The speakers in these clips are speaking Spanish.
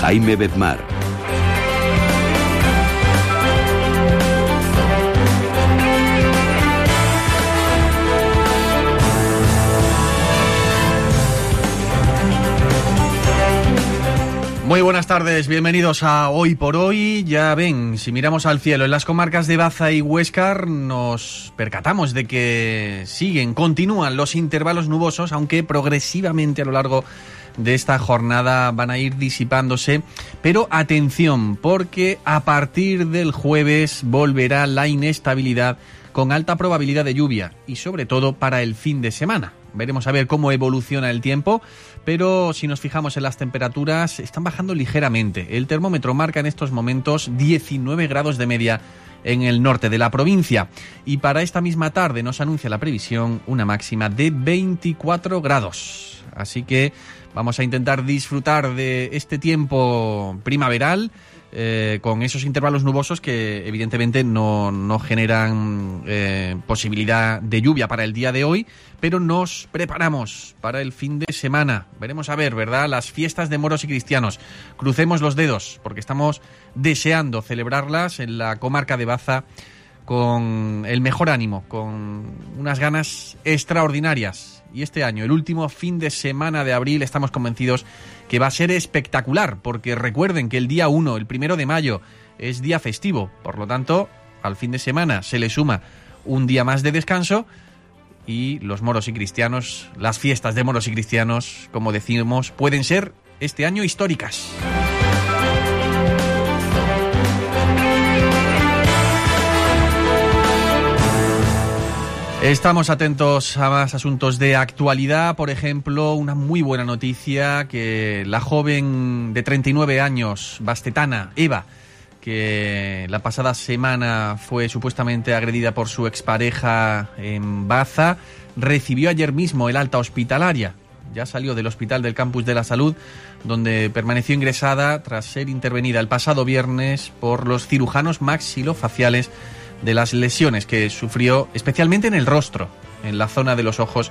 Jaime Bedmar. Muy buenas tardes, bienvenidos a Hoy por Hoy. Ya ven, si miramos al cielo en las comarcas de Baza y Huescar, nos percatamos de que siguen, continúan los intervalos nubosos, aunque progresivamente a lo largo de esta jornada van a ir disipándose. Pero atención, porque a partir del jueves volverá la inestabilidad con alta probabilidad de lluvia y sobre todo para el fin de semana. Veremos a ver cómo evoluciona el tiempo, pero si nos fijamos en las temperaturas, están bajando ligeramente. El termómetro marca en estos momentos 19 grados de media en el norte de la provincia. Y para esta misma tarde nos anuncia la previsión una máxima de 24 grados. Así que vamos a intentar disfrutar de este tiempo primaveral. eh, con esos intervalos nubosos que evidentemente no, no generan eh, posibilidad de lluvia para el día de hoy, pero nos preparamos para el fin de semana. Veremos a ver, ¿verdad? Las fiestas de moros y cristianos. Crucemos los dedos porque estamos deseando celebrarlas en la comarca de Baza con el mejor ánimo, con unas ganas extraordinarias. Y este año, el último fin de semana de abril, estamos convencidos que va a ser espectacular, porque recuerden que el día 1, el primero de mayo, es día festivo. Por lo tanto, al fin de semana se le suma un día más de descanso y los moros y cristianos, las fiestas de moros y cristianos, como decimos, pueden ser este año históricas. Estamos atentos a más asuntos de actualidad, por ejemplo, una muy buena noticia que la joven de 39 años, bastetana, Eva, que la pasada semana fue supuestamente agredida por su expareja en Baza, recibió ayer mismo el alta hospitalaria. Ya salió del Hospital del Campus de la Salud, donde permaneció ingresada tras ser intervenida el pasado viernes por los cirujanos maxilofaciales de las lesiones que sufrió especialmente en el rostro, en la zona de los ojos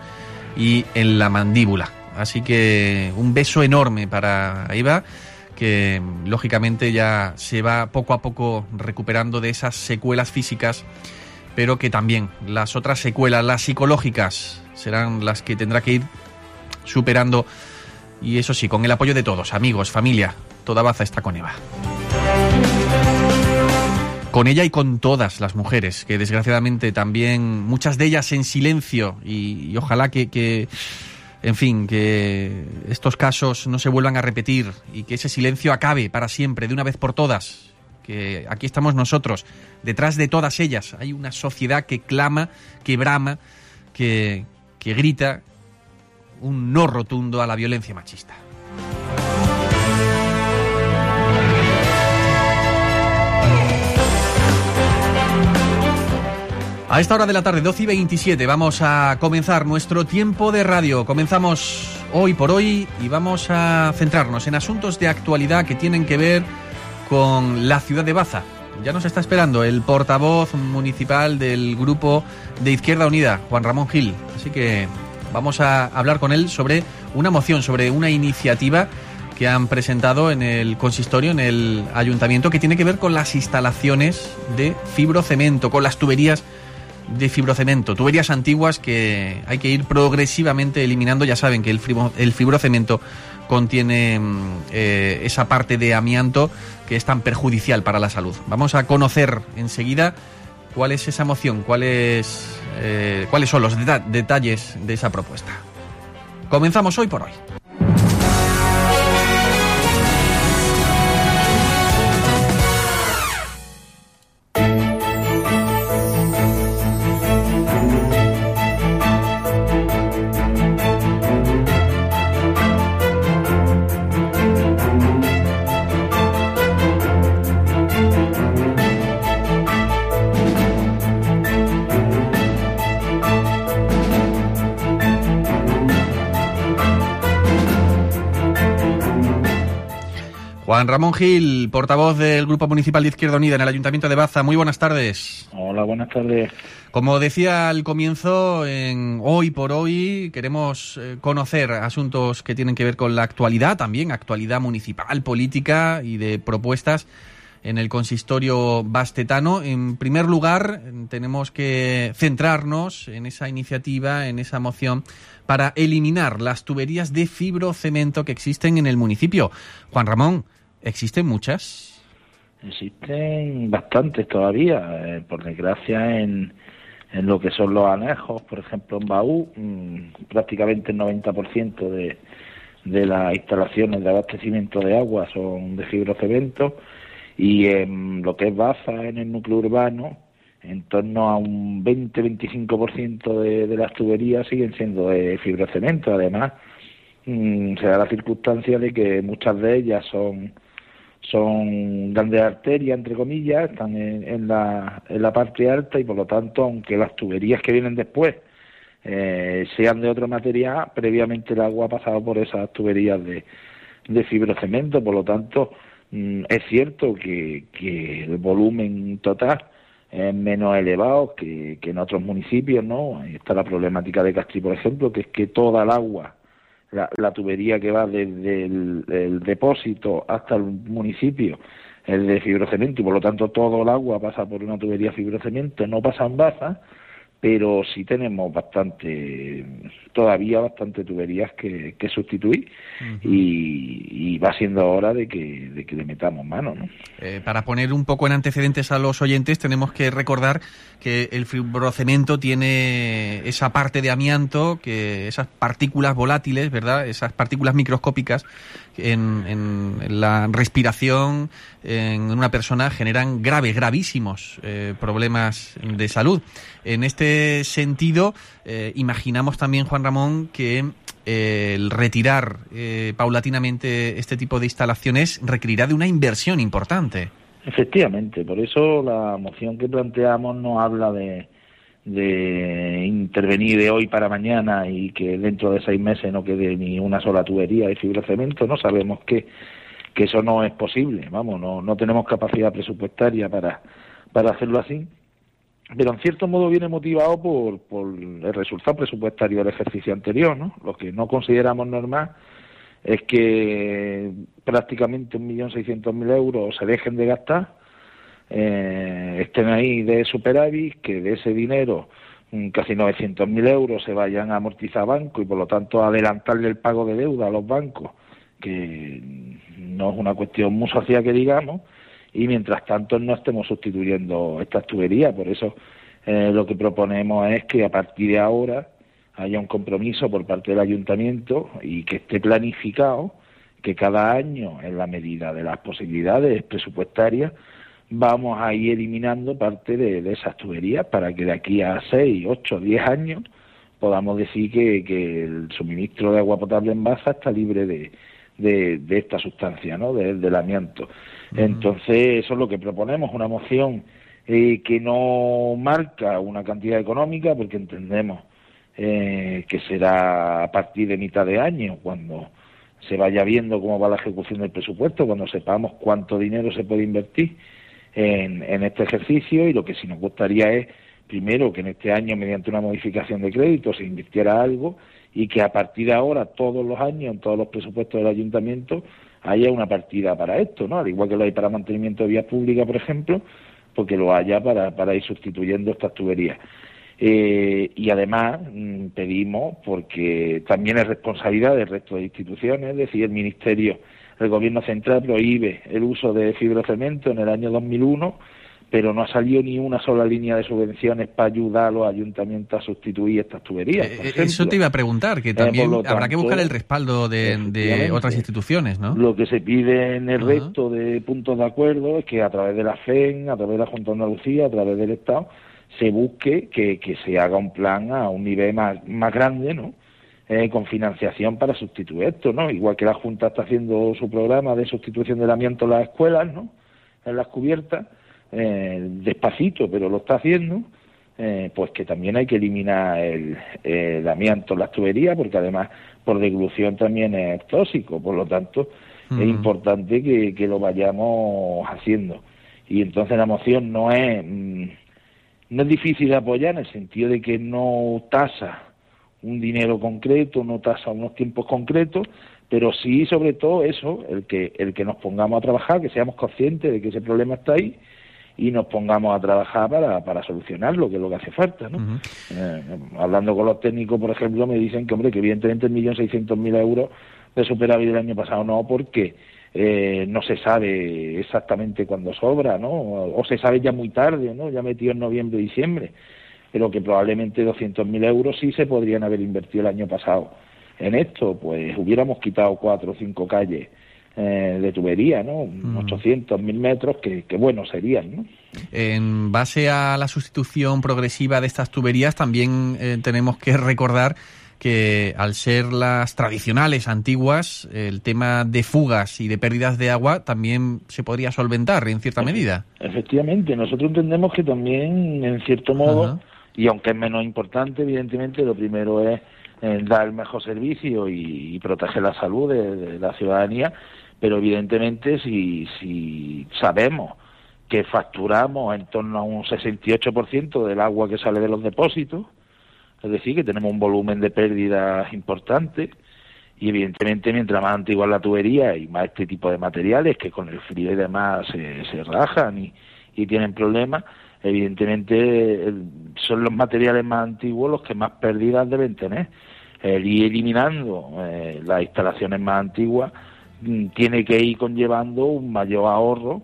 y en la mandíbula. Así que un beso enorme para Eva, que lógicamente ya se va poco a poco recuperando de esas secuelas físicas, pero que también las otras secuelas, las psicológicas, serán las que tendrá que ir superando. Y eso sí, con el apoyo de todos, amigos, familia, toda Baza está con Eva con ella y con todas las mujeres, que desgraciadamente también, muchas de ellas en silencio, y, ojalá que, en fin, que estos casos no se vuelvan a repetir y que ese silencio acabe para siempre, de una vez por todas. Que aquí estamos nosotros, detrás de todas ellas hay una sociedad que clama, que brama, que grita un no rotundo a la violencia machista. A esta hora de la tarde, 12 y 27, vamos a comenzar nuestro tiempo de radio. Comenzamos hoy por hoy y vamos a centrarnos en asuntos de actualidad que tienen que ver con la ciudad de Baza. Ya nos está esperando el portavoz municipal del grupo de Izquierda Unida, Juan Ramón Gil. Así que vamos a hablar con él sobre una moción, sobre una iniciativa que han presentado en el consistorio, en el ayuntamiento, que tiene que ver con las instalaciones de fibrocemento, con las tuberías de fibrocemento, tuberías antiguas que hay que ir progresivamente eliminando. Ya saben que el, fibro, el fibrocemento contiene eh, esa parte de amianto que es tan perjudicial para la salud. Vamos a conocer enseguida cuál es esa moción, cuáles, eh, cuáles son los deta detalles de esa propuesta. Comenzamos hoy por hoy. Juan Ramón Gil, portavoz del Grupo Municipal de Izquierda Unida en el Ayuntamiento de Baza. Muy buenas tardes. Hola, buenas tardes. Como decía al comienzo, en hoy por hoy queremos eh, conocer asuntos que tienen que ver con la actualidad, también actualidad municipal, política y de propuestas en el consistorio bastetano. En primer lugar, tenemos que centrarnos en esa iniciativa, en esa moción para eliminar las tuberías de fibrocemento que existen en el municipio. Juan Ramón, ¿existen muchas? Existen bastantes todavía, eh, por desgracia, en, en lo que son los anejos, por ejemplo, en Baú, mm, prácticamente el 90% de, de las instalaciones de abastecimiento de agua son de fibrocemento y en lo que es Baza, en el núcleo urbano, en torno a un 20-25% de, de las tuberías siguen siendo de fibrocemento. Además, se da la circunstancia de que muchas de ellas son son grandes arterias, entre comillas, están en, en, la, en la parte alta y por lo tanto, aunque las tuberías que vienen después eh, sean de otro material, previamente el agua ha pasado por esas tuberías de, de fibrocemento, por lo tanto, mm, es cierto que, que el volumen total es menos elevado que, que en otros municipios, ¿no? Ahí está la problemática de Castri, por ejemplo, que es que toda el agua la, la, tubería que va desde el, depósito hasta el municipio es de fibrocemento y por lo tanto todo el agua pasa por una tubería fibrocemento, no pasa en baza, pero sí tenemos bastante, todavía bastante tuberías que, que sustituir uh -huh. y, y, va siendo hora de que, de que le metamos mano. ¿no? Eh, para poner un poco en antecedentes a los oyentes, tenemos que recordar que el fibrocemento tiene esa parte de amianto, que esas partículas volátiles, ¿verdad? Esas partículas microscópicas en, en la respiración en una persona generan graves, gravísimos eh, problemas de salud. En este sentido, eh, imaginamos también, Juan Ramón, que eh, el retirar eh, paulatinamente este tipo de instalaciones requerirá de una inversión importante. Efectivamente, por eso la moción que planteamos no habla de, de intervenir de hoy para mañana y que dentro de seis meses no quede ni una sola tubería de fibrocemento, no sabemos que, que eso no es posible, vamos, no, no tenemos capacidad presupuestaria para, para hacerlo así, pero en cierto modo viene motivado por, por el resultado presupuestario del ejercicio anterior, ¿no? Lo que no consideramos normal es que prácticamente 1.600.000 euros se dejen de gastar, eh, estén ahí de superávit, que de ese dinero casi 900.000 euros se vayan a amortizar banco y por lo tanto adelantarle el pago de deuda a los bancos, que no es una cuestión muy social que digamos, y mientras tanto no estemos sustituyendo estas tuberías. Por eso eh, lo que proponemos es que a partir de ahora haya un compromiso por parte del ayuntamiento y que esté planificado que cada año, en la medida de las posibilidades presupuestarias, vamos a ir eliminando parte de, de esas tuberías para que de aquí a 6, 8, 10 años podamos decir que, que el suministro de agua potable en Baza está libre de, de, de esta sustancia, ¿no? De, del amianto. Uh -huh. Entonces, eso es lo que proponemos, una moción eh, que no marca una cantidad económica, porque entendemos eh, que será a partir de mitad de año, cuando se vaya viendo cómo va la ejecución del presupuesto, cuando sepamos cuánto dinero se puede invertir en, en este ejercicio y lo que sí nos gustaría es, primero, que en este año, mediante una modificación de crédito, se invirtiera algo y que a partir de ahora, todos los años, en todos los presupuestos del ayuntamiento, haya una partida para esto, ¿no? Al igual que lo hay para mantenimiento de vías públicas, por ejemplo, porque lo haya para, para ir sustituyendo estas tuberías. Eh, y además mmm, pedimos, porque también es responsabilidad del resto de instituciones, es decir, el Ministerio, el Gobierno Central prohíbe el uso de fibrocemento en el año 2001, pero no ha salido ni una sola línea de subvenciones para ayudar a los ayuntamientos a sustituir estas tuberías. Eh, eso te iba a preguntar, que también eh, habrá que buscar el respaldo de, de, otras instituciones, ¿no? Lo que se pide en el uh -huh. resto de puntos de acuerdo es que a través de la FEN, a través de la Junta de Andalucía, a través del Estado, se busque que, que se haga un plan a un nivel más, más grande, ¿no? Eh, con financiación para sustituir esto, ¿no? Igual que la Junta está haciendo su programa de sustitución del amianto en las escuelas, ¿no? En las cubiertas, eh, despacito, pero lo está haciendo, eh, pues que también hay que eliminar el, el amianto en las tuberías, porque además por deglución también es tóxico, por lo tanto, es importante que, que lo vayamos haciendo. Y entonces la moción no es, mm, no es difícil de apoyar en el sentido de que no tasa un dinero concreto, no tasa unos tiempos concretos, pero sí sobre todo eso, el que, el que nos pongamos a trabajar, que seamos conscientes de que ese problema está ahí y nos pongamos a trabajar para, para solucionarlo, que es lo que hace falta. ¿no? Eh, hablando con los técnicos, por ejemplo, me dicen que, hombre, que evidentemente el millón seiscientos mil euros de superávit del año pasado no, porque eh, no se sabe exactamente cuándo sobra, ¿no? O, se sabe ya muy tarde, ¿no? Ya metido en noviembre, diciembre, pero que probablemente doscientos mil euros sí se podrían haber invertido el año pasado en esto, pues hubiéramos quitado cuatro o cinco calles eh, de tubería, ¿no? Mm. 800, 1000 metros, que, que buenos serían, ¿no? En base a la sustitución progresiva de estas tuberías, también eh, tenemos que recordar que al ser las tradicionales, antiguas, el tema de fugas y de pérdidas de agua también se podría solventar en cierta medida. Efectivamente, nosotros entendemos que también, en cierto modo, Ajá. y aunque es menos importante, evidentemente, lo primero es eh, dar el mejor servicio y, y proteger la salud de, de la ciudadanía, pero evidentemente si, si sabemos que facturamos en torno a un 68% del agua que sale de los depósitos, es decir, que tenemos un volumen de pérdidas importante y evidentemente mientras más antigua la tubería y más este tipo de materiales que con el frío y demás se, se rajan y, tienen problemas, evidentemente el- son los materiales más antiguos los que más pérdidas deben tener. El ir eliminando eh, las instalaciones más antiguas tiene que ir conllevando un mayor ahorro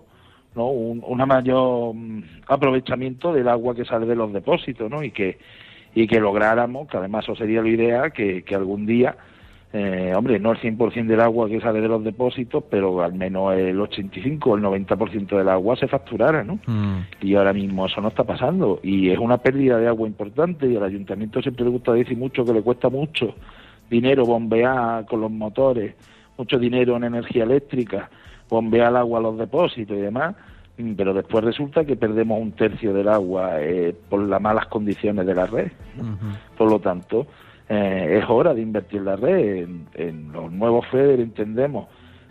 ¿no? un una mayor mm, aprovechamiento del agua que sale de los depósitos ¿no? y que y que lográramos, que además eso sería la idea, que, que algún día, eh, hombre, no el 100% del agua que sale de los depósitos, pero al menos el 85 o el 90% del agua se facturara, ¿no? Mm. Y ahora mismo eso no está pasando y es una pérdida de agua importante y al ayuntamiento siempre le gusta decir mucho que le cuesta mucho dinero bombear con los motores, mucho dinero en energía eléctrica, bombear el agua a los depósitos y demás, mm, pero después resulta que perdemos un tercio del agua eh, por las malas condiciones de la red. ¿no? Por lo tanto, eh, es hora de invertir la red. En, en los nuevos FEDER entendemos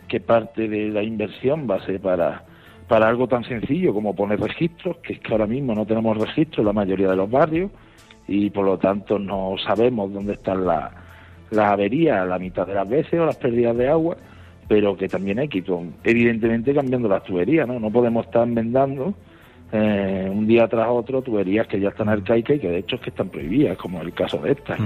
que parte de la inversión va a ser para, para algo tan sencillo como poner registros, que es que ahora mismo no tenemos registros en la mayoría de los barrios y por lo tanto no sabemos dónde están la- las averías la mitad de las veces o las pérdidas de agua, pero que también hay con- evidentemente cambiando las tuberías, ¿no? No podemos estar enmendando eh, un día tras otro tuberías que ya están arcaicas y que de hecho es que están prohibidas, como el caso de estas.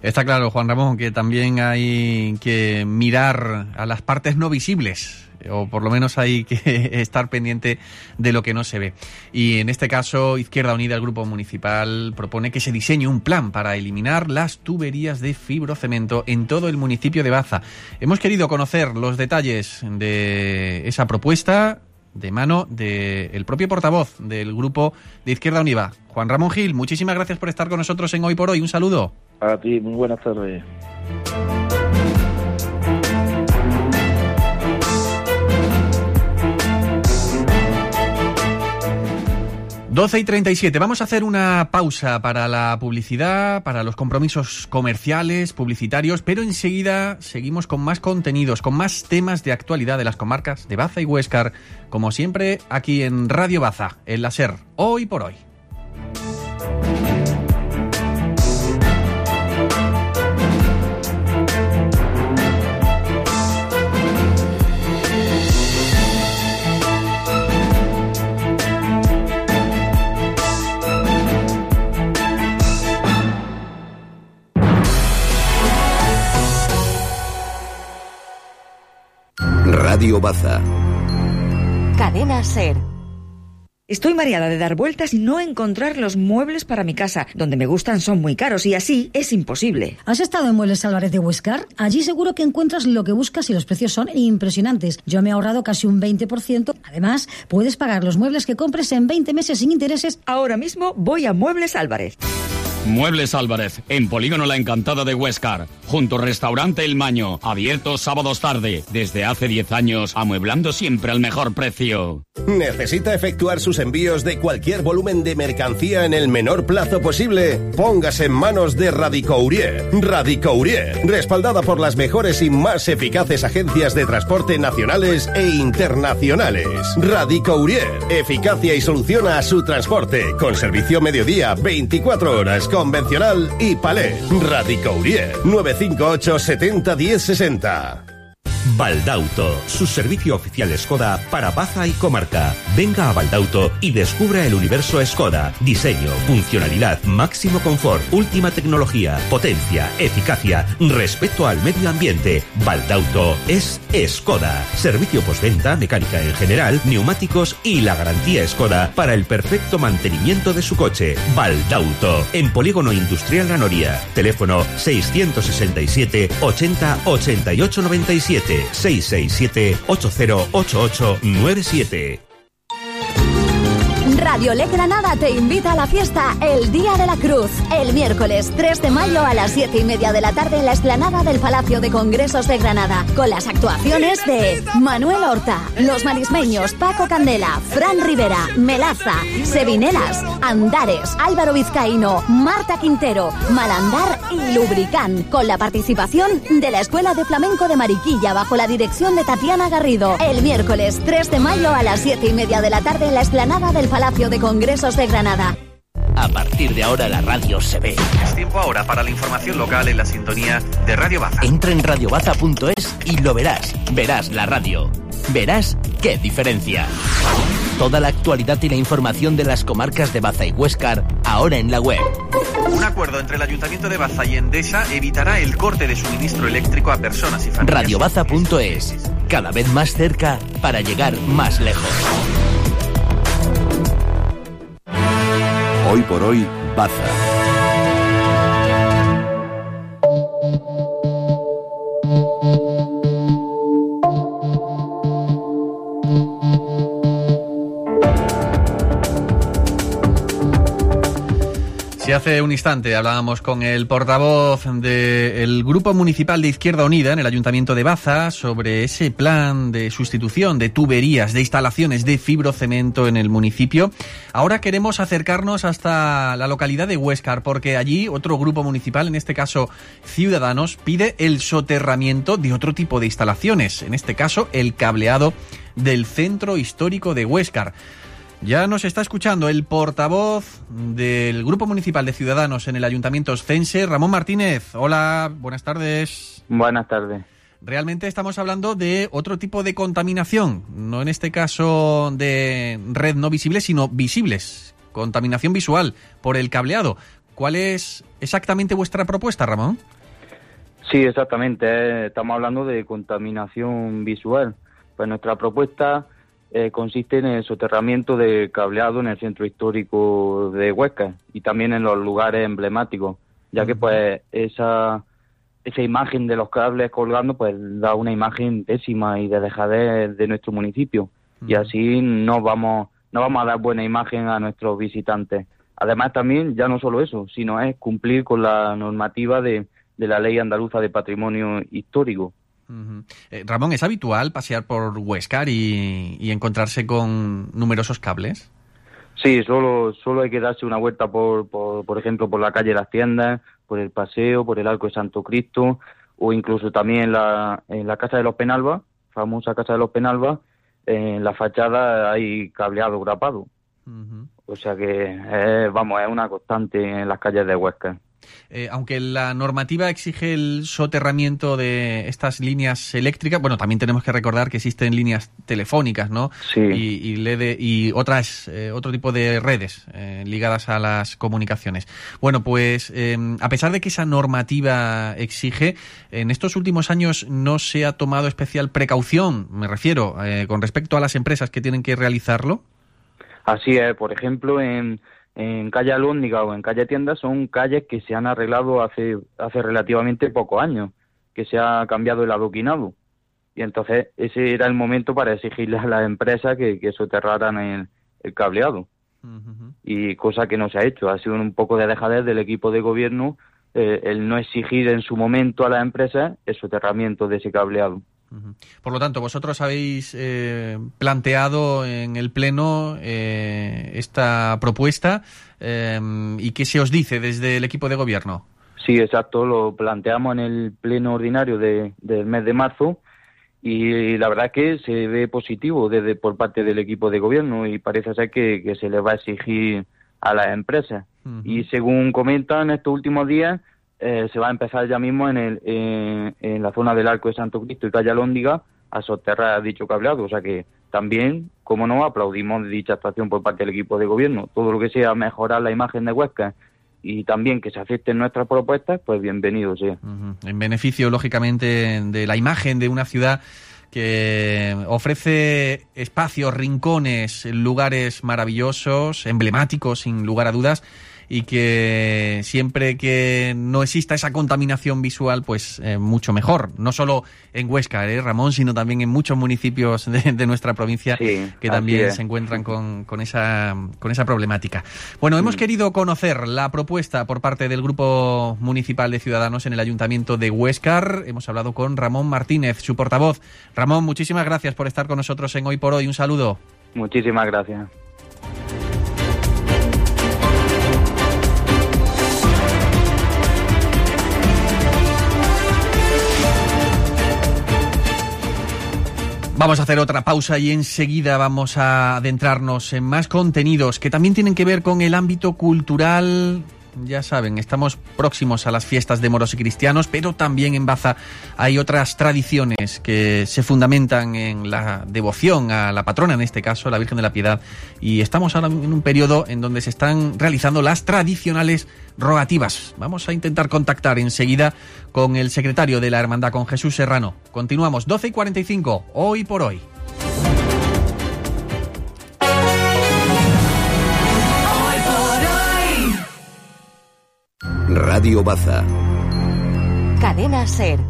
Está claro, Juan Ramón, que también hay que mirar a las partes no visibles, o por lo menos hay que estar pendiente de lo que no se ve. Y en este caso, Izquierda Unida, el Grupo Municipal, propone que se diseñe un plan para eliminar las tuberías de fibrocemento en todo el municipio de Baza. Hemos querido conocer los detalles de esa propuesta de mano del propio portavoz del Grupo de Izquierda Unida, Juan Ramón Gil. Muchísimas gracias por estar con nosotros en Hoy por Hoy. Un saludo. A ti, muy buenas tardes. 12 y 37. Vamos a hacer una pausa para la publicidad, para los compromisos comerciales, publicitarios, pero enseguida seguimos con más contenidos, con más temas de actualidad de las comarcas de Baza y Huéscar, como siempre aquí en Radio Baza, en la SER, hoy por hoy. Radio Baza. Cadena Ser. Estoy mareada de dar vueltas y no encontrar los muebles para mi casa. Donde me gustan son muy caros y así es imposible. ¿Has estado en Muebles Álvarez de Huescar? Allí seguro que encuentras lo que buscas y los precios son impresionantes. Yo me he ahorrado casi un 20%. Además, puedes pagar los muebles que compres en 20 meses sin intereses. Ahora mismo voy a Muebles Álvarez. Muebles Álvarez, en Polígono La Encantada de Huescar, junto restaurante El Maño, abierto sábados tarde, desde hace 10 años, amueblando siempre al mejor precio. ¿Necesita efectuar sus envíos de cualquier volumen de mercancía en el menor plazo posible? Póngase en manos de Radicourier. Radicourier, respaldada por las mejores y más eficaces agencias de transporte nacionales e internacionales. Radicourier, eficacia y solución a su transporte, con servicio mediodía 24 horas convencional y palé. Radicourier 958 70 10 60. Baldauto, su servicio oficial Skoda para Baza y comarca. Venga a Baldauto y descubra el universo Skoda. Diseño, funcionalidad, máximo confort, última tecnología, potencia, eficacia, respeto al medio ambiente. Baldauto es Skoda. Servicio postventa, mecánica en general, neumáticos y la garantía Skoda para el perfecto mantenimiento de su coche. Baldauto, en Polígono Industrial La Noria. Teléfono 667 80 88 97 667 808897. Radio Le Granada te invita a la fiesta El Día de la Cruz, el miércoles 3 de mayo a las 7 y media de la tarde en la explanada del Palacio de Congresos de Granada, con las actuaciones de Manuel Horta, Los Marismeños, Paco Candela, Fran Rivera, Melaza, Sevinelas, Andares, Álvaro Vizcaíno, Marta Quintero, Malandar y Lubricán, con la participación de la Escuela de Flamenco de Mariquilla bajo la dirección de Tatiana Garrido, el miércoles 3 de mayo a las 7 y media de la tarde en la explanada del Palacio de Congresos de Granada. A partir de ahora la radio se ve. Es tiempo ahora para la información local en la sintonía de Radio Baza. Entra en radiobaza.es y lo verás. Verás la radio. Verás qué diferencia. Toda la actualidad y la información de las comarcas de Baza y Huescar ahora en la web. Un acuerdo entre el Ayuntamiento de Baza y Endesa evitará el corte de suministro eléctrico a personas y familias. Radiobaza.es. Cada vez más cerca para llegar más lejos. Hoy por hoy, Baza. Hace un instante hablábamos con el portavoz del Grupo Municipal de Izquierda Unida en el Ayuntamiento de Baza sobre ese plan de sustitución de tuberías, de instalaciones de fibrocemento en el municipio. Ahora queremos acercarnos hasta la localidad de Huescar porque allí otro grupo municipal, en este caso Ciudadanos, pide el soterramiento de otro tipo de instalaciones, en este caso el cableado del centro histórico de Huescar. Ya nos está escuchando el portavoz del Grupo Municipal de Ciudadanos en el Ayuntamiento Oscense, Ramón Martínez. Hola, buenas tardes. Buenas tardes. Realmente estamos hablando de otro tipo de contaminación, no en este caso de red no visible, sino visibles. Contaminación visual por el cableado. ¿Cuál es exactamente vuestra propuesta, Ramón? Sí, exactamente. eh, Estamos hablando de contaminación visual. Pues nuestra propuesta eh, consiste en el soterramiento de cableado en el centro histórico de Huesca y también en los lugares emblemáticos, ya que pues esa esa imagen de los cables colgando pues da una imagen pésima y de dejadez de nuestro municipio y así no vamos no vamos a dar buena imagen a nuestros visitantes. Además también ya no solo eso, sino es cumplir con la normativa de, de la ley andaluza de patrimonio histórico. Eh, Ramón, ¿es habitual pasear por Huescar y, y encontrarse con numerosos cables? Sí, solo, solo hay que darse una vuelta por, por, por ejemplo, por la calle Las Tiendas, por el Paseo, por el Arco de Santo Cristo, o incluso también en la, en la Casa de los Penalba, famosa Casa de los Penalba, en la fachada hay cableado grapado. O sea que, eh, vamos, es una constante en las calles de Huesca. Eh, aunque la normativa exige el soterramiento de estas líneas eléctricas, bueno, también tenemos que recordar que existen líneas telefónicas, ¿no? Sí. Y, y, LED y otras, eh, otro tipo de redes eh, ligadas a las comunicaciones. Bueno, pues eh, a pesar de que esa normativa exige, en estos últimos años no se ha tomado especial precaución, me refiero, con respecto a las empresas que tienen que realizarlo. Así es, por ejemplo, en, en calle Alóndiga o en calle Tienda son calles que se han arreglado hace, hace relativamente pocos años, que se ha cambiado el adoquinado. Y entonces ese era el momento para exigirle a las empresas que, que soterraran el, el cableado. y cosa que no se ha hecho. Ha sido un poco de dejadez del equipo de gobierno eh, el no exigir en su momento a las empresas el soterramiento de ese cableado. Por lo tanto, vosotros habéis eh, planteado en el Pleno eh, esta propuesta y qué se os dice desde el equipo de gobierno. Sí, exacto, lo planteamos en el Pleno ordinario de, del mes de marzo y la verdad que se ve positivo desde por parte del equipo de gobierno y parece ser que, se le va a exigir a las empresas. Y según comentan estos últimos días, eh, se va a empezar ya mismo en, el, en la zona del Arco de Santo Cristo y Calle Lóndiga a soterrar dicho cableado. O sea que también, como no, aplaudimos dicha actuación por parte del equipo de gobierno. Todo lo que sea mejorar la imagen de Huesca y también que se acepten nuestras propuestas, pues bienvenido sea. En beneficio, lógicamente, de la imagen de una ciudad que ofrece espacios, rincones, lugares maravillosos, emblemáticos, sin lugar a dudas, y que siempre que no exista esa contaminación visual, pues eh, mucho mejor. No solo en Huesca, ¿eh, Ramón, sino también en muchos municipios de, nuestra provincia que también se encuentran con, con, esa, con esa problemática. Bueno, hemos mm. querido conocer la propuesta por parte del Grupo Municipal de Ciudadanos en el Ayuntamiento de Huescar. Hemos hablado con Ramón Martínez, su portavoz. Ramón, muchísimas gracias por estar con nosotros en Hoy por Hoy. Un saludo. Muchísimas gracias. Vamos a hacer otra pausa y enseguida vamos a adentrarnos en más contenidos que también tienen que ver con el ámbito cultural ya saben, estamos próximos a las fiestas de moros y cristianos, pero también en Baza hay otras tradiciones que se fundamentan en la devoción a la patrona, en este caso, la Virgen de la Piedad. Y estamos ahora en un periodo en donde se están realizando las tradicionales rogativas. Vamos a intentar contactar enseguida con el secretario de la Hermandad, con Jesús Serrano. Continuamos, 12 y 45, hoy por hoy. Radio Baza. Cadena Ser.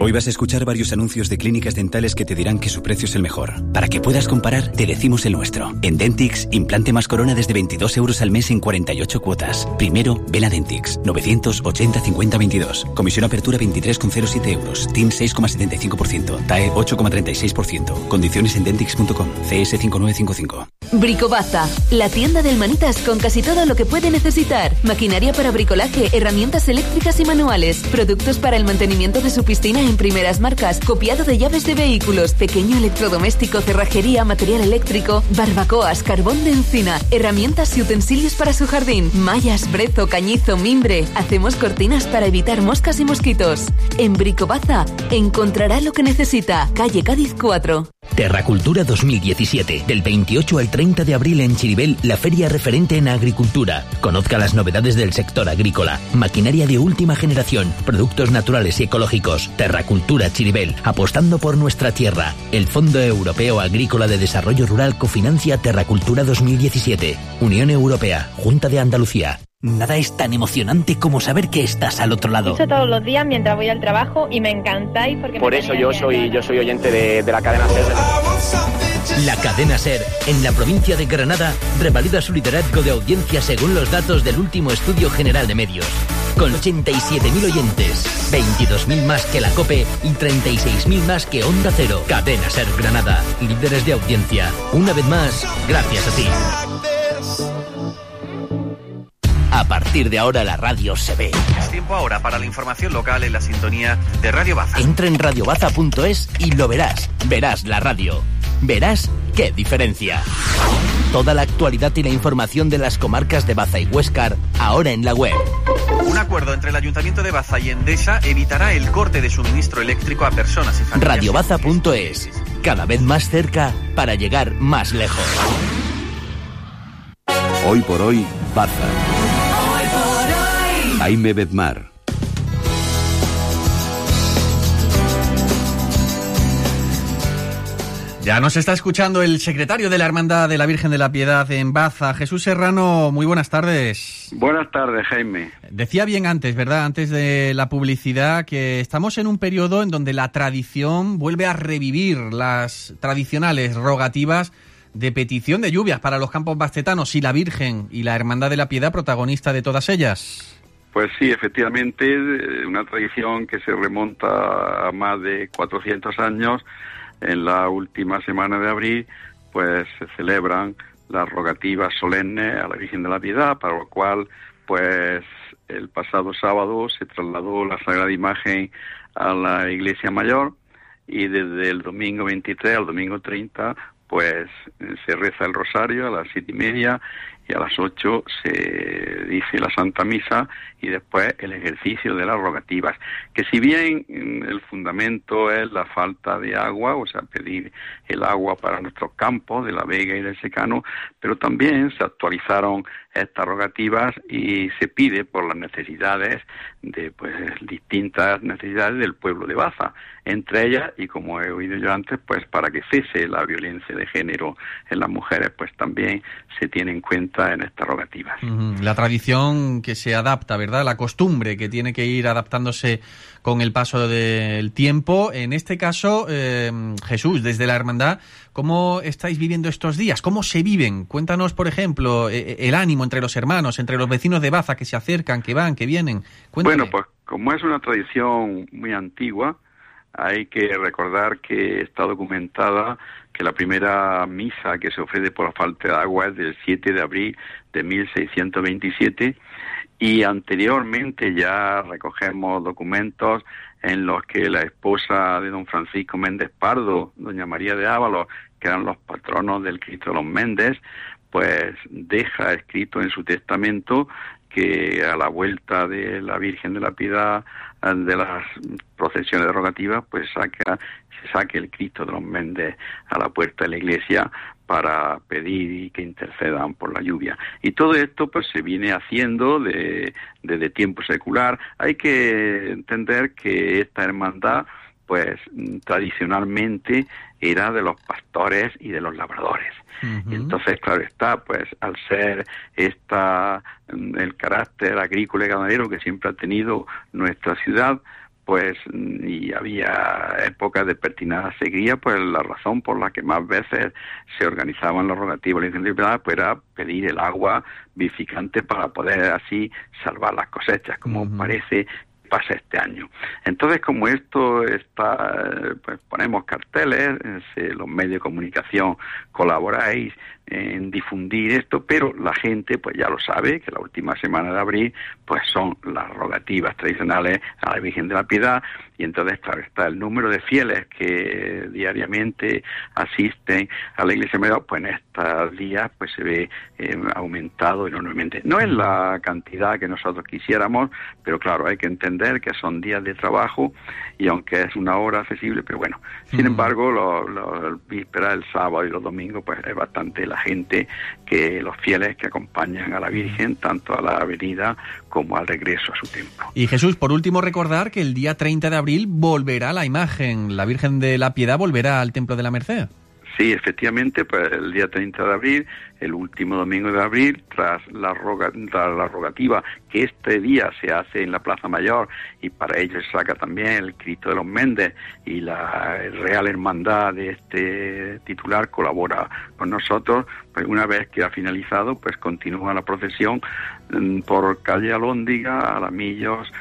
Hoy vas a escuchar varios anuncios de clínicas dentales que te dirán que su precio es el mejor. Para que puedas comparar, te decimos el nuestro. En Dentix, implante más corona desde 22 euros al mes en 48 cuotas. Primero, Vela Dentix, 980 50 22. Comisión apertura 23,07 euros. TIN 6,75%. TAE 8,36%. Condiciones en dentix.com. CS 5955. Bricobaza, la tienda del Manitas con casi todo lo que puede necesitar. Maquinaria para bricolaje, herramientas eléctricas y manuales, productos para el mantenimiento de su piscina en primeras marcas, copiado de llaves de vehículos, pequeño electrodoméstico, cerrajería, material eléctrico, barbacoas, carbón de encina, herramientas y utensilios para su jardín, mallas, brezo, cañizo, mimbre. Hacemos cortinas para evitar moscas y mosquitos. En Bricobaza encontrará lo que necesita. Calle Cádiz 4. Terracultura 2017. Del 28 al 30 de abril en Chiribel, la feria referente en agricultura. Conozca las novedades del sector agrícola. Maquinaria de última generación. Productos naturales y ecológicos. Terracultura Chiribel. Apostando por nuestra tierra. El Fondo Europeo Agrícola de Desarrollo Rural cofinancia Terracultura 2017. Unión Europea. Junta de Andalucía. Nada es tan emocionante como saber que estás al otro lado. Escucho todos los días mientras voy al trabajo y me encantáis porque Por eso yo soy yo soy oyente de, de, la cadena SER. La cadena SER en la provincia de Granada revalida su liderazgo de audiencia según los datos del último estudio general de medios. Con 87.000 oyentes, 22.000 más que la COPE y 36.000 más que Onda Cero. Cadena SER Granada, líderes de audiencia. Una vez más, gracias a ti. A partir de ahora la radio se ve. Es tiempo ahora para la información local en la sintonía de Radio Baza. Entra en radiobaza.es y lo verás. Verás la radio. Verás qué diferencia. Toda la actualidad y la información de las comarcas de Baza y Huescar ahora en la web. Un acuerdo entre el Ayuntamiento de Baza y Endesa evitará el corte de suministro eléctrico a personas y familias. Radiobaza.es. Cada vez más cerca para llegar más lejos. Hoy por hoy, Baza. Jaime Bedmar. Ya nos está escuchando el secretario de la Hermandad de la Virgen de la Piedad en Baza, Jesús Serrano. Muy buenas tardes. Buenas tardes, Jaime. Decía bien antes, ¿verdad? Antes de la publicidad, que estamos en un periodo en donde la tradición vuelve a revivir las tradicionales rogativas de petición de lluvias para los campos bastetanos y la Virgen y la Hermandad de la Piedad protagonista de todas ellas. Pues sí, efectivamente, eh, una tradición que se remonta a más de 400 años. En la última semana de abril, pues se celebran las rogativas solemnes a la Virgen de la Piedad, para lo cual, pues el pasado sábado se trasladó la Sagrada Imagen a la Iglesia Mayor y desde el domingo 23 al domingo 30 pues se reza el rosario a las siete y media y a las ocho se dice la Santa Misa y después el ejercicio de las rogativas, que si bien mm, el fundamento es la falta de agua, o sea, pedir el agua para nuestros campos de la Vega y del Secano, pero también se actualizaron estas rogativas y se pide por las necesidades de pues distintas necesidades del pueblo de Baza, entre ellas y como he oído yo antes, pues para que cese la violencia de género en las mujeres, pues también se tiene en cuenta en estas rogativas. La tradición que se adapta, ¿verdad? La costumbre que tiene que ir adaptándose con el paso del tiempo. En este caso, eh, Jesús, desde la hermandad, ¿cómo estáis viviendo estos días? ¿Cómo se viven? Cuéntanos, por ejemplo, eh, el ánimo entre los hermanos, entre los vecinos de Baza que se acercan, que van, que vienen. Bueno, pues como es una tradición muy antigua, hay que recordar que está documentada que la primera misa que se ofrece por la falta de agua es del 7 de abril de 1627 y anteriormente ya recogemos documentos en los que la esposa de don Francisco Méndez Pardo, doña María de Ábalos, que eran los patronos del Cristo de los Méndez, pues deja escrito en su testamento que a la vuelta de la Virgen de la Piedad de las procesiones rogativas, pues saca, se saque el Cristo de los Méndez a la puerta de la iglesia para pedir y que intercedan por la lluvia. Y todo esto pues se viene haciendo de, desde tiempo secular. Hay que entender que esta hermandad pues tradicionalmente era de los pastores y de los labradores. Entonces, claro está, pues al ser esta el carácter agrícola y ganadero que siempre ha tenido nuestra ciudad, pues y había épocas de pertinaz sequía, pues la razón por la que más veces se organizaban los rogativos de la pues era pedir el agua vivificante para poder así salvar las cosechas, como parece pasa este año. Entonces, como esto está, pues ponemos carteles, los medios de comunicación colaboráis en difundir esto, pero la gente pues ya lo sabe, que la última semana de abril pues son las rogativas tradicionales a la Virgen de la Piedad y entonces claro está el número de fieles que diariamente asisten a la iglesia mayor, pues en estos días pues se ve eh, aumentado enormemente. No es la cantidad que nosotros quisiéramos, pero claro, hay que entender que son días de trabajo y aunque es una hora accesible, pero bueno, sin embargo, los lo, vísperas, el sábado y los domingos, pues es bastante la gente que los fieles que acompañan a la Virgen, tanto a la avenida como al regreso a su templo. Y Jesús, por último, recordar que el día 30 de abril volverá la imagen, la Virgen de la Piedad volverá al Templo de la Merced. Sí, efectivamente, pues el día 30 de abril, el último domingo de abril, tras la, roga, la rogativa que este día se hace en la Plaza Mayor y para ello se saca también el Cristo de los Méndez y la Real Hermandad de este titular colabora con nosotros, pues una vez que ha finalizado, pues continúa la procesión mm, por calle Alóndiga, Alamillos,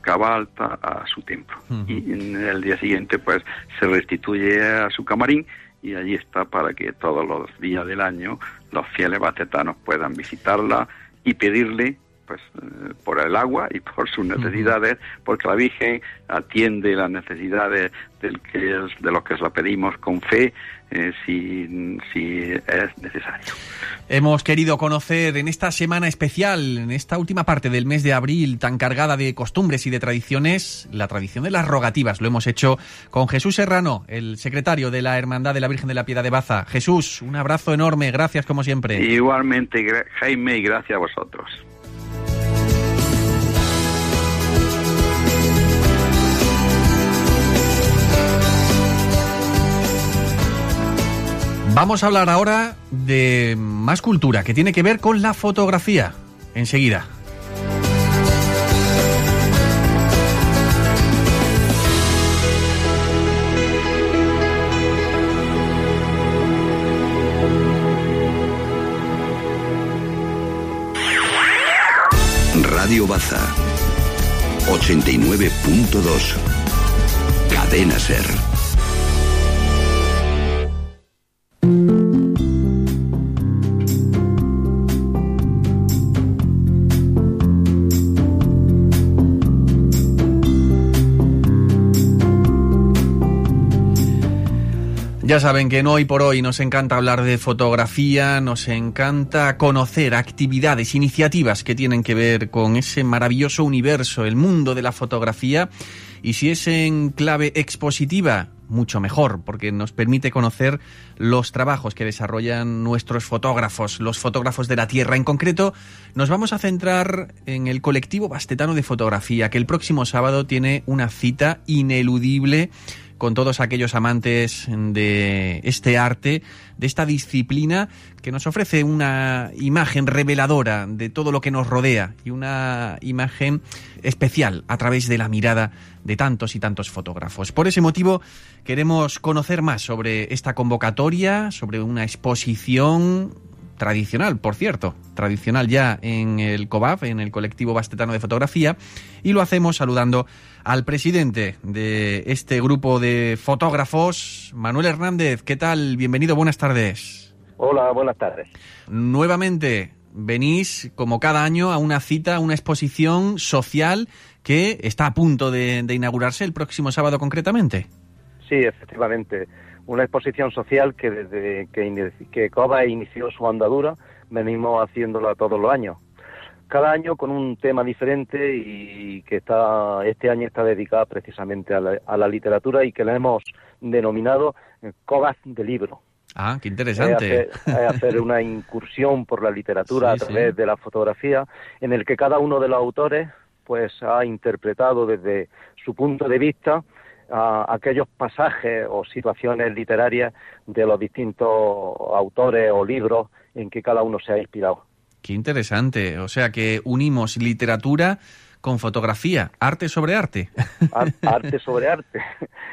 Cabalta a su templo. Y en el día siguiente pues se restituye a su camarín y allí está para que todos los días del año los fieles bacetanos puedan visitarla y pedirle pues eh, por el agua y por sus necesidades, porque la Virgen atiende las necesidades del que de los que la pedimos con fe eh, si, si es necesario. Hemos querido conocer en esta semana especial, en esta última parte del mes de abril, tan cargada de costumbres y de tradiciones, la tradición de las rogativas. Lo hemos hecho con Jesús Serrano, el secretario de la Hermandad de la Virgen de la Piedad de Baza. Jesús, un abrazo enorme, gracias como siempre. Igualmente, Jaime, y gracias a vosotros. Vamos a hablar ahora de más cultura que tiene que ver con la fotografía. Enseguida. Radio Baza 89.2 Cadena Ser. Ya saben que en hoy por hoy nos encanta hablar de fotografía, nos encanta conocer actividades, iniciativas que tienen que ver con ese maravilloso universo, el mundo de la fotografía. Y si es en clave expositiva, mucho mejor, porque nos permite conocer los trabajos que desarrollan nuestros fotógrafos, los fotógrafos de la Tierra. En concreto, nos vamos a centrar en el colectivo bastetano de fotografía, que el próximo sábado tiene una cita ineludible con todos aquellos amantes de este arte, de esta disciplina que nos ofrece una imagen reveladora de todo lo que nos rodea y una imagen especial a través de la mirada de tantos y tantos fotógrafos. Por ese motivo queremos conocer más sobre esta convocatoria, sobre una exposición tradicional, por cierto, tradicional ya en el COBAF, en el colectivo bastetano de fotografía, y lo hacemos saludando al presidente de este grupo de fotógrafos, Manuel Hernández. ¿Qué tal? Bienvenido, buenas tardes. Hola, buenas tardes. Nuevamente venís, como cada año, a una cita, a una exposición social que está a punto de, de inaugurarse el próximo sábado concretamente. Sí, efectivamente una exposición social que desde que, que COBA inició su andadura venimos haciéndola todos los años. Cada año con un tema diferente y que está este año está dedicada precisamente a la, literatura y que la hemos denominado COBAS de libro. Ah, qué interesante. hacer, una incursión por la literatura a través de la fotografía, en el que cada uno de los autores pues ha interpretado desde su punto de vista a aquellos pasajes o situaciones literarias de los distintos autores o libros en que cada uno se ha inspirado. Qué interesante. O sea que unimos literatura con fotografía, arte sobre arte. Arte sobre arte.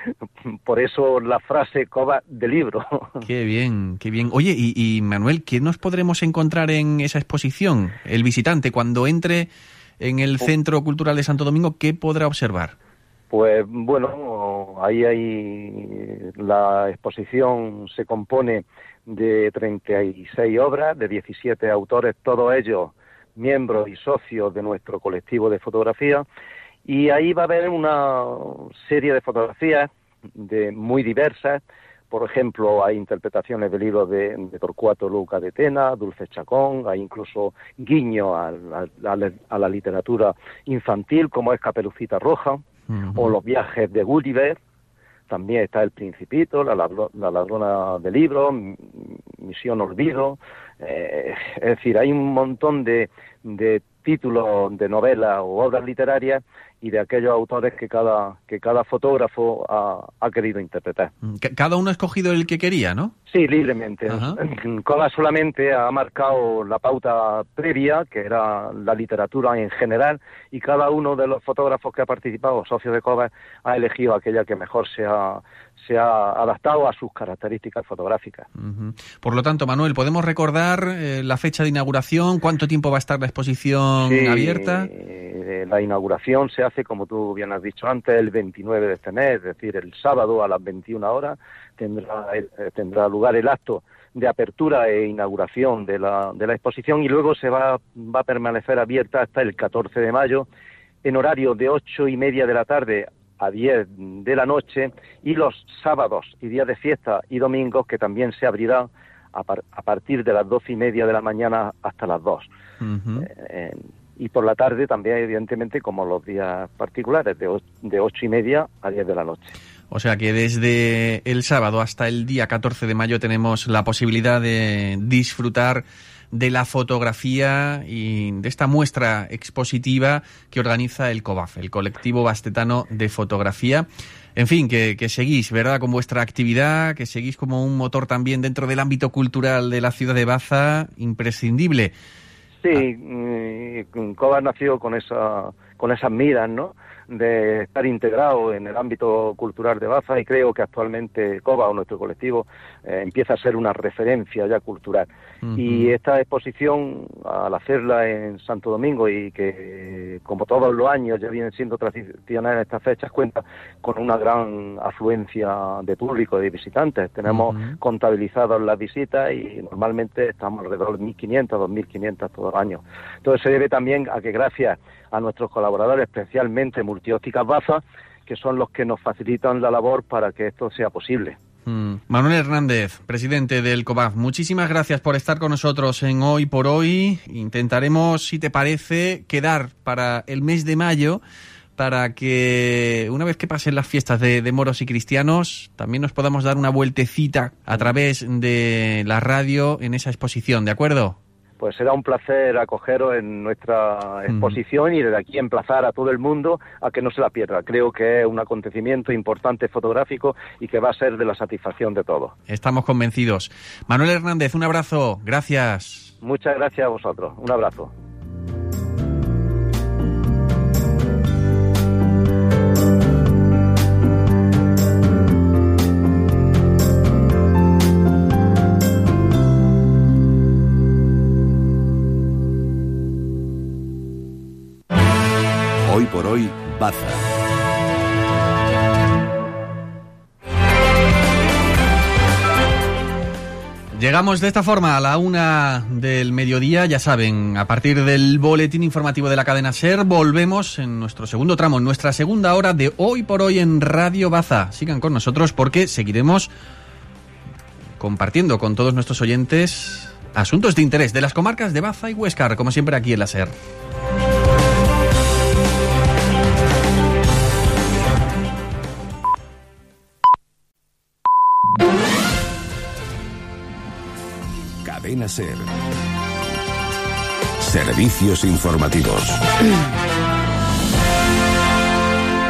Por eso la frase coba de libro. Qué bien, qué bien. Oye, y, y, Manuel, ¿qué nos podremos encontrar en esa exposición? El visitante, cuando entre en el oh. Centro Cultural de Santo Domingo, ¿qué podrá observar? Pues bueno, ahí hay la exposición se compone de 36 obras de 17 autores, todos ellos miembros y socios de nuestro colectivo de fotografía. Y ahí va a haber una serie de fotografías de muy diversas. Por ejemplo, hay interpretaciones de libros de, Torcuato Luca de Tena, Dulce Chacón, hay incluso guiño a la literatura infantil como es Caperucita Roja o los viajes de Gulliver, también está El Principito, La, la Ladrona de Libros, Misión Olvido, eh, es decir, hay un montón de, de títulos de novelas o obras literarias y de aquellos autores que cada, que cada fotógrafo ha, querido interpretar. Mm, cada uno ha escogido el que quería, ¿no? Sí, libremente. Cola solamente ha marcado la pauta previa, que era la literatura en general, y cada uno de los fotógrafos que ha participado, socios de Coba, ha elegido aquella que mejor se ha, se ha adaptado a sus características fotográficas. Por lo tanto, Manuel, ¿podemos recordar eh, la fecha de inauguración? ¿Cuánto tiempo va a estar la exposición abierta? Eh, la inauguración se hace, como tú bien has dicho antes, el 29 de este mes, es decir, el sábado a las 21 horas tendrá, eh, tendrá lugar el acto de apertura e inauguración de la, de la exposición y luego se va, va a permanecer abierta hasta el 14 de mayo en horario de ocho y media de la tarde a 10 de la noche y los sábados y días de fiesta y domingos que también se abrirá a, partir de las doce y media de la mañana hasta las dos. Eh, y por la tarde también, evidentemente, como los días particulares, de, de ocho y media a 10 de la noche. O sea que desde el sábado hasta el día 14 de mayo tenemos la posibilidad de disfrutar de la fotografía y de esta muestra expositiva que organiza el COBAF, el colectivo bastetano de fotografía. En fin, que, seguís, ¿verdad?, con vuestra actividad, que seguís como un motor también dentro del ámbito cultural de la ciudad de Baza, imprescindible. Sí, ah. mm, COBAF nació con esa con esas miras, ¿no? de estar integrado en el ámbito cultural de Baza y creo que actualmente COBA o nuestro colectivo eh, empieza a ser una referencia ya cultural. Y esta exposición, al hacerla en Santo Domingo y que, como todos los años ya vienen siendo tradicionales en estas fechas, cuenta con una gran afluencia de público, de visitantes. Tenemos contabilizadas las visitas y normalmente estamos alrededor de 1.500, 2.500 todos los años. Entonces se debe también a que gracias a nuestros colaboradores, especialmente Multiópticas Baza, que son los que nos facilitan la labor para que esto sea posible. Mm. Manuel Hernández, presidente del COBAF, muchísimas gracias por estar con nosotros en Hoy por Hoy. Intentaremos, si te parece, quedar para el mes de mayo para que una vez que pasen las fiestas de, de, moros y cristianos, también nos podamos dar una vueltecita a través de la radio en esa exposición, ¿de acuerdo? Pues será un placer acogeros en nuestra exposición y desde aquí emplazar a todo el mundo a que no se la pierda. Creo que es un acontecimiento importante fotográfico y que va a ser de la satisfacción de todos. Estamos convencidos. Manuel Hernández, un abrazo. Gracias. Muchas gracias a vosotros. Un abrazo. Hoy Baza. Llegamos de esta forma a la una del mediodía, ya saben, a partir del boletín informativo de la cadena SER, volvemos en nuestro segundo tramo, en nuestra segunda hora de hoy por hoy en Radio Baza. Sigan con nosotros porque seguiremos compartiendo con todos nuestros oyentes asuntos de interés de las comarcas de Baza y Huescar, como siempre aquí en la SER. Cadena Ser. Servicios informativos.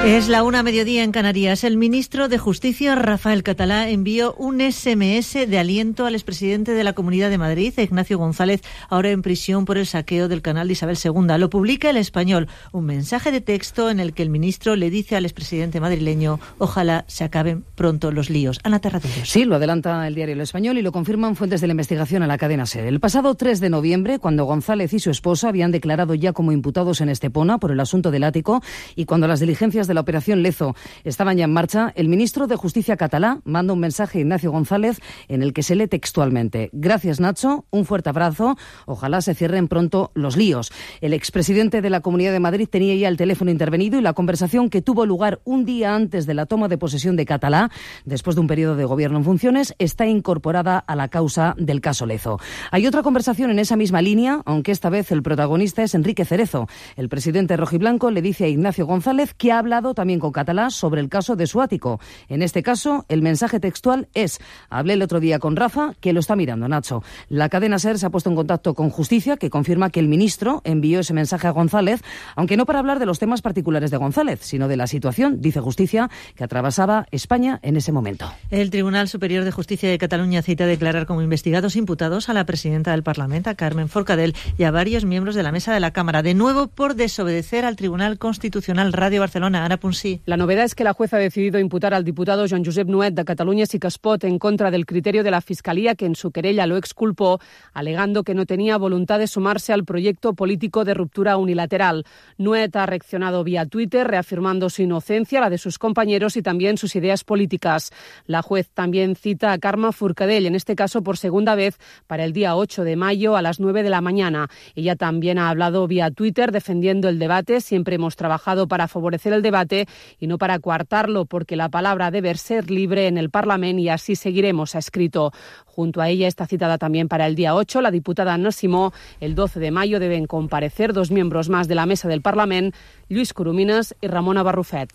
Es la una mediodía en Canarias. El ministro de Justicia, Rafael Catalá, envió un SMS de aliento al expresidente de la Comunidad de Madrid, Ignacio González, ahora en prisión por el saqueo del canal de Isabel II. Lo publica el español, un mensaje de texto en el que el ministro le dice al expresidente madrileño, ojalá se acaben pronto los líos. Ana Terradellos. Sí, lo adelanta el diario El Español y lo confirman fuentes de la investigación a la cadena SER. El pasado 3 de noviembre, cuando González y su esposa habían declarado ya como imputados en Estepona por el asunto del ático y cuando las diligencias de la operación Lezo estaban ya en marcha, el ministro de Justicia catalá manda un mensaje a Ignacio González en el que se lee textualmente: Gracias, Nacho, un fuerte abrazo. Ojalá se cierren pronto los líos. El expresidente de la Comunidad de Madrid tenía ya el teléfono intervenido y la conversación que tuvo lugar un día antes de la toma de posesión de Catalá, después de un periodo de gobierno en funciones, está incorporada a la causa del caso Lezo. Hay otra conversación en esa misma línea, aunque esta vez el protagonista es Enrique Cerezo. El presidente rojiblanco le dice a Ignacio González que ha hablado también con Catalá sobre el caso de su ático. En este caso, el mensaje textual es, hablé el otro día con Rafa, que lo está mirando, Nacho. La cadena SER se ha puesto en contacto con Justicia, que confirma que el ministro envió ese mensaje a González, aunque no para hablar de los temas particulares de González, sino de la situación, dice Justicia, que atravesaba España en ese momento. El Tribunal Superior de Justicia de Cataluña cita a declarar como investigados imputados a la presidenta del Parlamento, a Carmen Forcadell, y a varios miembros de la mesa de la Cámara, de nuevo por desobedecer al Tribunal Constitucional Radio Barcelona. Ana Ponsí. La novedad es que la jueza ha decidido imputar al diputado Joan Josep Nuet de Cataluña sí que es pot en contra del criterio de la Fiscalía que en su querella lo exculpó, alegando que no tenía voluntad de sumarse al proyecto político de ruptura unilateral. Nuet ha reaccionado vía Twitter reafirmando su inocencia, la de sus compañeros y también sus ideas políticas. La juez también cita a Karma Furcadell, en este caso por segunda vez, para el día 8 de mayo a las 9 de la mañana. Ella también ha hablado vía Twitter defendiendo el debate. Siempre hemos trabajado para favorecer el debate y no para coartarlo, porque la palabra debe ser libre en el Parlamento y así seguiremos, ha escrito. Junto a ella está citada también para el día 8 la diputada Ana Simó. El 12 de mayo deben comparecer dos miembros más de la mesa del Parlamento, Luis Curuminas y Ramona Barrufet.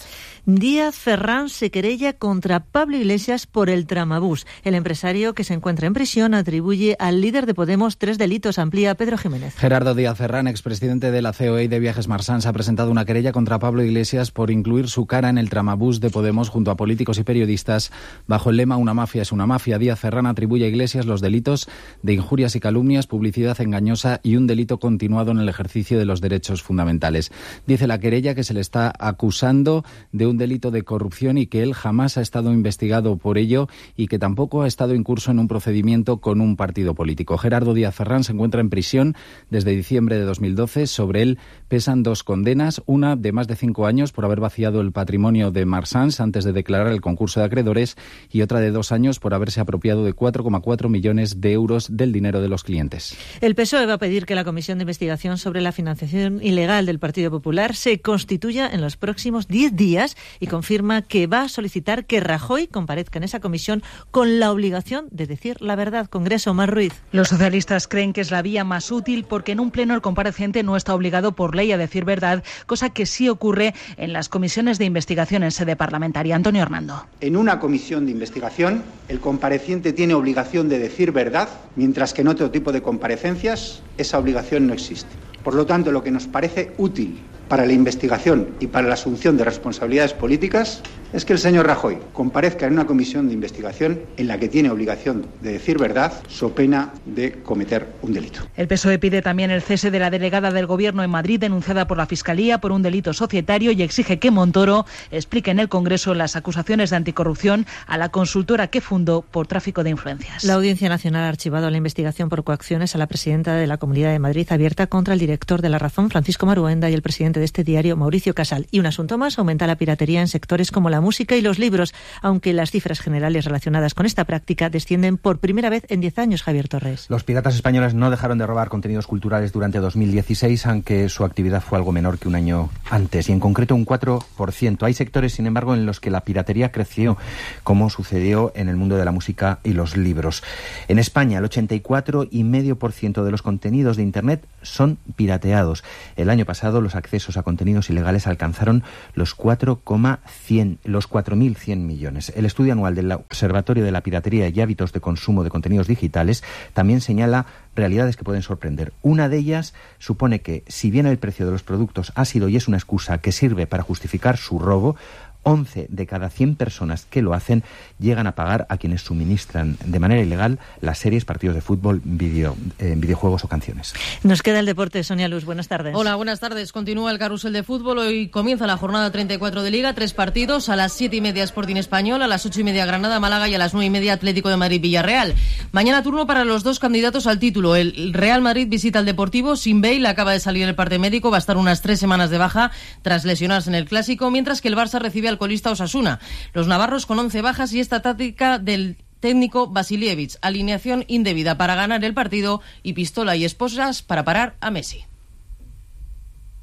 Díaz Ferrán se querella contra Pablo Iglesias por el tramabús. El empresario que se encuentra en prisión atribuye al líder de Podemos tres delitos. Amplía Pedro Jiménez. Gerardo Díaz Ferrán, expresidente de la COE y de Viajes Marsans, ha presentado una querella contra Pablo Iglesias por por incluir su cara en el tramabús de Podemos junto a políticos y periodistas bajo el lema Una mafia es una mafia. Díaz Ferrán atribuye a Iglesias los delitos de injurias y calumnias, publicidad engañosa y un delito continuado en el ejercicio de los derechos fundamentales. Dice la querella que se le está acusando de un delito de corrupción y que él jamás ha estado investigado por ello y que tampoco ha estado incurso en un procedimiento con un partido político. Gerardo Díaz Ferrán se encuentra en prisión desde diciembre de 2012. Sobre él pesan dos condenas, una de más de cinco años por haber vaciado el patrimonio de Marsans antes de declarar el concurso de acreedores y otra de dos años por haberse apropiado de 4,4 millones de euros del dinero de los clientes. El PSOE va a pedir que la Comisión de Investigación sobre la financiación ilegal del Partido Popular se constituya en los próximos diez días y confirma que va a solicitar que Rajoy comparezca en esa comisión con la obligación de decir la verdad. Congreso, Mar Ruiz. Los socialistas creen que es la vía más útil porque en un pleno el compareciente no está obligado por ley a decir verdad, cosa que sí ocurre en las comisiones de investigación en sede parlamentaria. Antonio Hernando. En una comisión de investigación, el compareciente tiene obligación de decir verdad, mientras que en otro tipo de comparecencias esa obligación no existe. Por lo tanto, lo que nos parece útil para la investigación y para la asunción de responsabilidades políticas es que el señor Rajoy comparezca en una comisión de investigación en la que tiene obligación de decir verdad, so pena de cometer un delito. El PSOE pide también el cese de la delegada del Gobierno en Madrid denunciada por la Fiscalía por un delito societario y exige que Montoro explique en el Congreso las acusaciones de anticorrupción a la consultora que fundó por tráfico de influencias. La Audiencia Nacional ha archivado la investigación por coacciones a la presidenta de la Comunidad de Madrid abierta contra el director de La Razón, Francisco Maruenda, y el presidente de este diario, Mauricio Casal. Y un asunto más, aumenta la piratería en sectores como la música y los libros, aunque las cifras generales relacionadas con esta práctica descienden por primera vez en 10 años, Javier Torres. Los piratas españoles no dejaron de robar contenidos culturales durante 2016, aunque su actividad fue algo menor que un año antes, y en concreto un 4%. Hay sectores, sin embargo, en los que la piratería creció, como sucedió en el mundo de la música y los libros. En España, el 84,5% de los contenidos de Internet son pirateados. El año pasado, los accesos a contenidos ilegales alcanzaron los 4,100 los 4.100 millones. El estudio anual del Observatorio de la Piratería y Hábitos de Consumo de Contenidos Digitales también señala realidades que pueden sorprender. Una de ellas supone que, si bien el precio de los productos ha sido y es una excusa que sirve para justificar su robo, 11 de cada 100 personas que lo hacen llegan a pagar a quienes suministran de manera ilegal las series, partidos de fútbol, video, eh, videojuegos o canciones. Nos queda el deporte, Sonia Luz. Buenas tardes. Hola, buenas tardes. Continúa el carrusel de fútbol. Hoy comienza la jornada 34 de Liga. Tres partidos. A las 7 y media Sporting Español, a las 8 y media Granada, Málaga y a las 9 y media Atlético de Madrid, Villarreal. Mañana turno para los dos candidatos al título. El Real Madrid visita al Deportivo. Sin Bale acaba de salir el parte médico. Va a estar unas tres semanas de baja tras lesionarse en el Clásico, mientras que el Barça recibe al colista Osasuna. Los navarros con 11 bajas y esta táctica del técnico Vasilievich. Alineación indebida para ganar el partido y pistola y esposas para parar a Messi.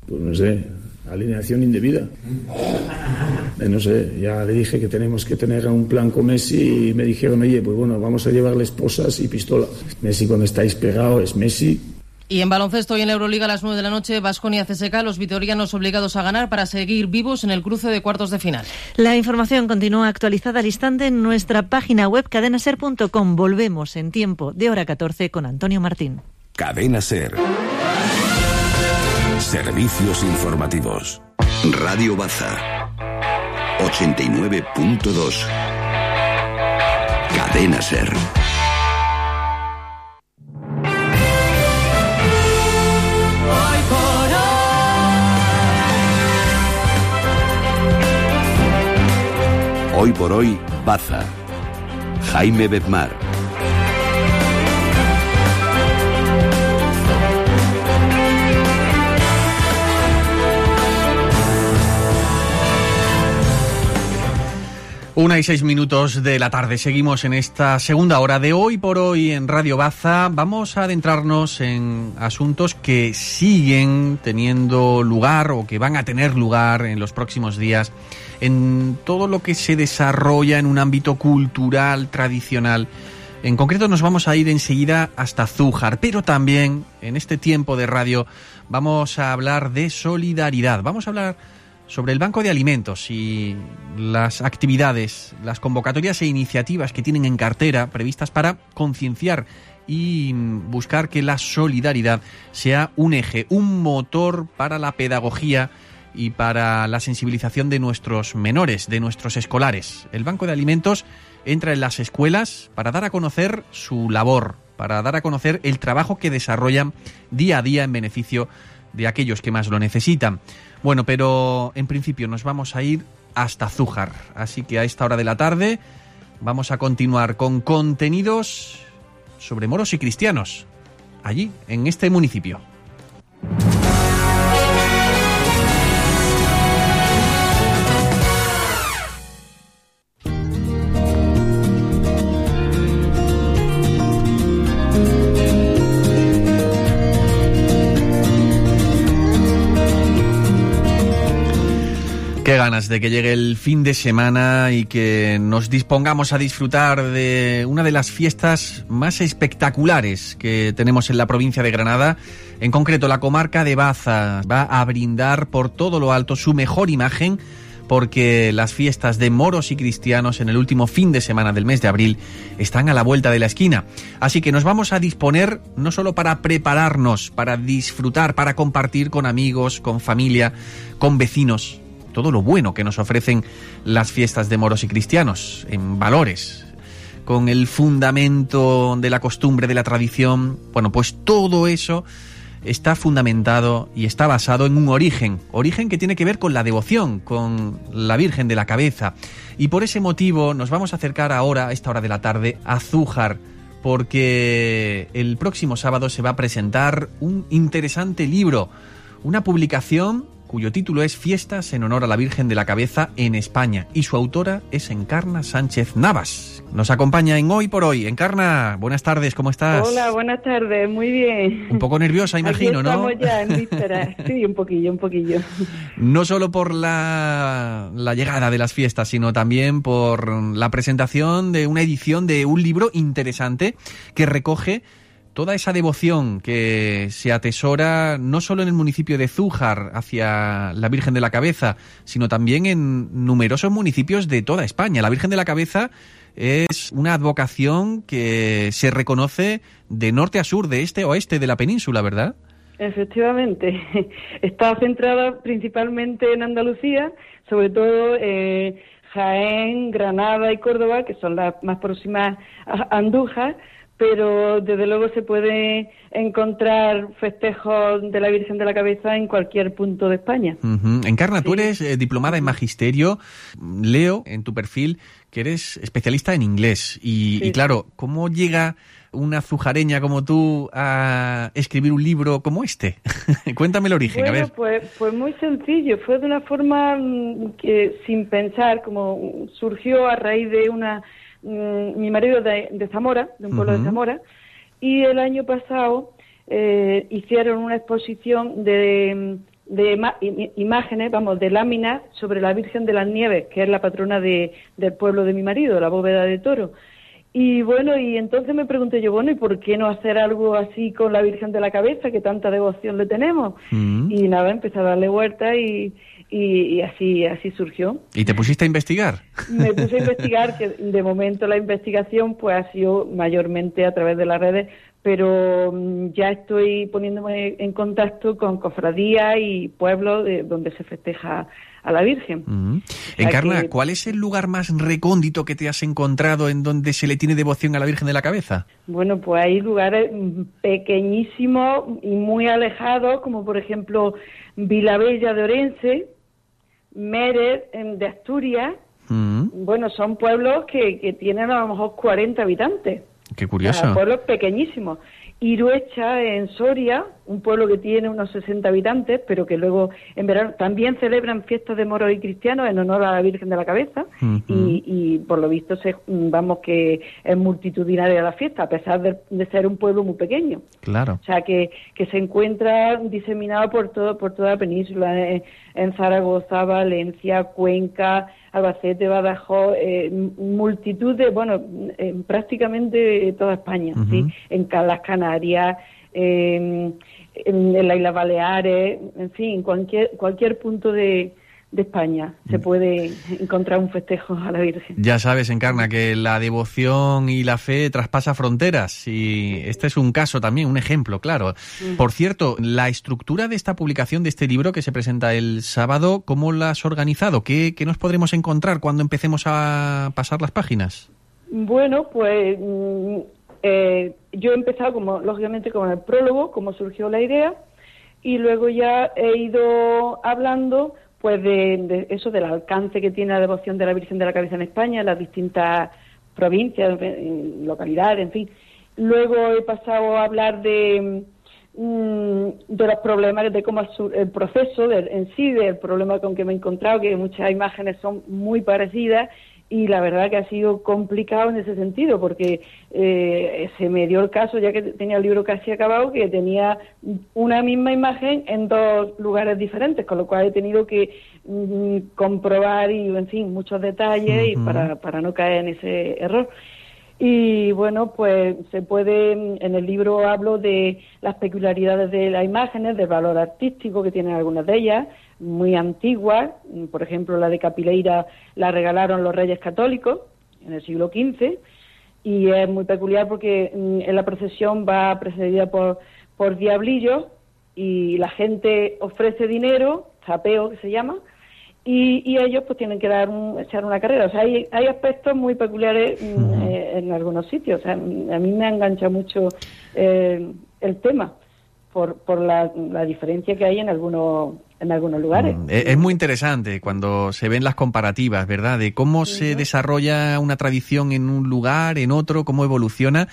Pues no sé, alineación indebida. Eh, no sé, ya le dije que tenemos que tener un plan con Messi y me dijeron, oye, pues bueno, vamos a llevarle esposas y pistola. Messi cuando estáis pegado es Messi y en baloncesto y en Euroliga a las 9 de la noche, Vasconia CSK, los vitorianos obligados a ganar para seguir vivos en el cruce de cuartos de final. La información continúa actualizada al instante en nuestra página web cadenaser.com. Volvemos en tiempo de hora 14 con Antonio Martín. Cadena Ser. Servicios informativos. Radio Baza. 89.2. Cadena Ser. Hoy por hoy, Baza. Jaime Bedmar. Una y seis minutos de la tarde. Seguimos en esta segunda hora de hoy por hoy en Radio Baza. Vamos a adentrarnos en asuntos que siguen teniendo lugar o que van a tener lugar en los próximos días en todo lo que se desarrolla en un ámbito cultural tradicional. En concreto nos vamos a ir enseguida hasta Zújar, pero también en este tiempo de radio vamos a hablar de solidaridad. Vamos a hablar sobre el Banco de Alimentos y las actividades, las convocatorias e iniciativas que tienen en cartera previstas para concienciar y buscar que la solidaridad sea un eje, un motor para la pedagogía y para la sensibilización de nuestros menores, de nuestros escolares. El Banco de Alimentos entra en las escuelas para dar a conocer su labor, para dar a conocer el trabajo que desarrollan día a día en beneficio de aquellos que más lo necesitan. Bueno, pero en principio nos vamos a ir hasta Zújar, así que a esta hora de la tarde vamos a continuar con contenidos sobre moros y cristianos, allí, en este municipio. Qué ganas de que llegue el fin de semana y que nos dispongamos a disfrutar de una de las fiestas más espectaculares que tenemos en la provincia de Granada. En concreto, la comarca de Baza va a brindar por todo lo alto su mejor imagen porque las fiestas de moros y cristianos en el último fin de semana del mes de abril están a la vuelta de la esquina. Así que nos vamos a disponer no solo para prepararnos, para disfrutar, para compartir con amigos, con familia, con vecinos, todo lo bueno que nos ofrecen las fiestas de moros y cristianos, en valores, con el fundamento de la costumbre, de la tradición. Bueno, pues todo eso está fundamentado y está basado en un origen, origen que tiene que ver con la devoción, con la Virgen de la Cabeza. Y por ese motivo nos vamos a acercar ahora, a esta hora de la tarde, a Zújar, porque el próximo sábado se va a presentar un interesante libro, una publicación cuyo título es Fiestas en honor a la Virgen de la Cabeza en España y su autora es Encarna Sánchez Navas. Nos acompaña en Hoy por Hoy. Encarna, buenas tardes, ¿cómo estás? Hola, buenas tardes, muy bien. Un poco nerviosa, imagino, Aquí estamos ¿no? ya en víspera. Sí, un poquillo, un poquillo. No solo por la, la llegada de las fiestas, sino también por la presentación de una edición de un libro interesante que recoge toda esa devoción que se atesora no solo en el municipio de Zújar hacia la Virgen de la Cabeza, sino también en numerosos municipios de toda España. La Virgen de la Cabeza es una advocación que se reconoce de norte a sur, de este a oeste de la península, ¿verdad? Efectivamente. Está centrada principalmente en Andalucía, sobre todo eh, Jaén, Granada y Córdoba, que son las más próximas a Andújar, pero desde luego se puede encontrar festejos de la Virgen de la Cabeza en cualquier punto de España. Encarna, tú eres eh, diplomada en magisterio. Leo en tu perfil que eres especialista en inglés. Y, Sí. y claro, ¿cómo llega una zujareña como tú a escribir un libro como este? Cuéntame el origen, Bueno, a ver. pues, pues muy sencillo. Fue de una forma mm, que sin pensar, como surgió a raíz de una. Mm, mi marido de, de Zamora, de un pueblo de Zamora, y el año pasado eh, hicieron una exposición de, de imágenes, vamos, de láminas sobre la Virgen de las Nieves, que es la patrona de, del pueblo de mi marido, la bóveda de toro. Y bueno, y entonces me pregunté yo, bueno, ¿y por qué no hacer algo así con la Virgen de la Cabeza, que tanta devoción le tenemos? Mm. Y nada, empecé a darle vuelta y, y, y así, así surgió. ¿Y te pusiste a investigar? Me puse a investigar, que de momento la investigación pues ha sido mayormente a través de las redes, pero mm, ya estoy poniéndome en contacto con cofradías y pueblos de, donde se festeja a la Virgen. Ujú. sea Encarna, que- ¿cuál es el lugar más recóndito que te has encontrado en donde se le tiene devoción a la Virgen de la Cabeza? Bueno, pues hay lugares pequeñísimos y muy alejados, como por ejemplo Vilabella de Orense, Mérez em, de Asturias. Bueno, son pueblos que, que tienen a lo mejor 40 habitantes. Qué curioso. sea, pueblos pequeñísimos. Iruecha, en Soria, un pueblo que tiene unos 60 habitantes, pero que luego en verano también celebran fiestas de moros y cristianos en honor a la Virgen de la Cabeza y, y por lo visto se, vamos que es multitudinaria la fiesta, a pesar de, de ser un pueblo muy pequeño. Claro. O sea, que, que se encuentra diseminado por, todo, por toda la península, eh, en Zaragoza, Valencia, Cuenca, Albacete, Badajoz, eh, multitud de, bueno, en prácticamente toda España, ¿sí? En las Canarias, en, en las Islas Baleares, en fin, cualquier, cualquier punto de, de España se puede encontrar un festejo a la Virgen. Ya sabes, Encarna, que la devoción y la fe traspasa fronteras y este es un caso también, un ejemplo, claro. Por cierto, la estructura de esta publicación, de este libro que se presenta el sábado, ¿cómo la has organizado? ¿Qué, qué nos podremos encontrar cuando empecemos a pasar las páginas? Bueno, pues mm, eh, yo he empezado, como lógicamente, con el prólogo, cómo surgió la idea, y luego ya he ido hablando pues de, eso, del alcance que tiene la devoción de la Virgen de la Cabeza en España, las distintas provincias, localidades, en fin. Luego he pasado a hablar de, mm, de los problemas, de cómo el proceso en sí, del problema con que me he encontrado, que muchas imágenes son muy parecidas y la verdad que ha sido complicado en ese sentido porque eh, se me dio el caso ya que tenía el libro casi acabado que tenía una misma imagen en dos lugares diferentes con lo cual he tenido que mm, comprobar y en fin muchos detalles y para, para no caer en ese error. Y bueno, pues se puede, en el libro hablo de las peculiaridades de las imágenes, del valor artístico que tienen algunas de ellas, muy antiguas, por ejemplo la de Capileira la regalaron los reyes católicos en el siglo XV y es muy peculiar porque mm, en la procesión va precedida por, por diablillos y la gente ofrece dinero, zapeo que se llama, y, ellos pues tienen que dar echar una carrera. O sea, hay, hay aspectos muy peculiares mm, eh, en algunos sitios. O sea, a mí me engancha mucho eh, el tema por, por la, la, diferencia que hay en algunos en algunos lugares. Mm, es muy interesante cuando se ven las comparativas, ¿verdad? De cómo se desarrolla una tradición en un lugar, en otro, cómo evoluciona.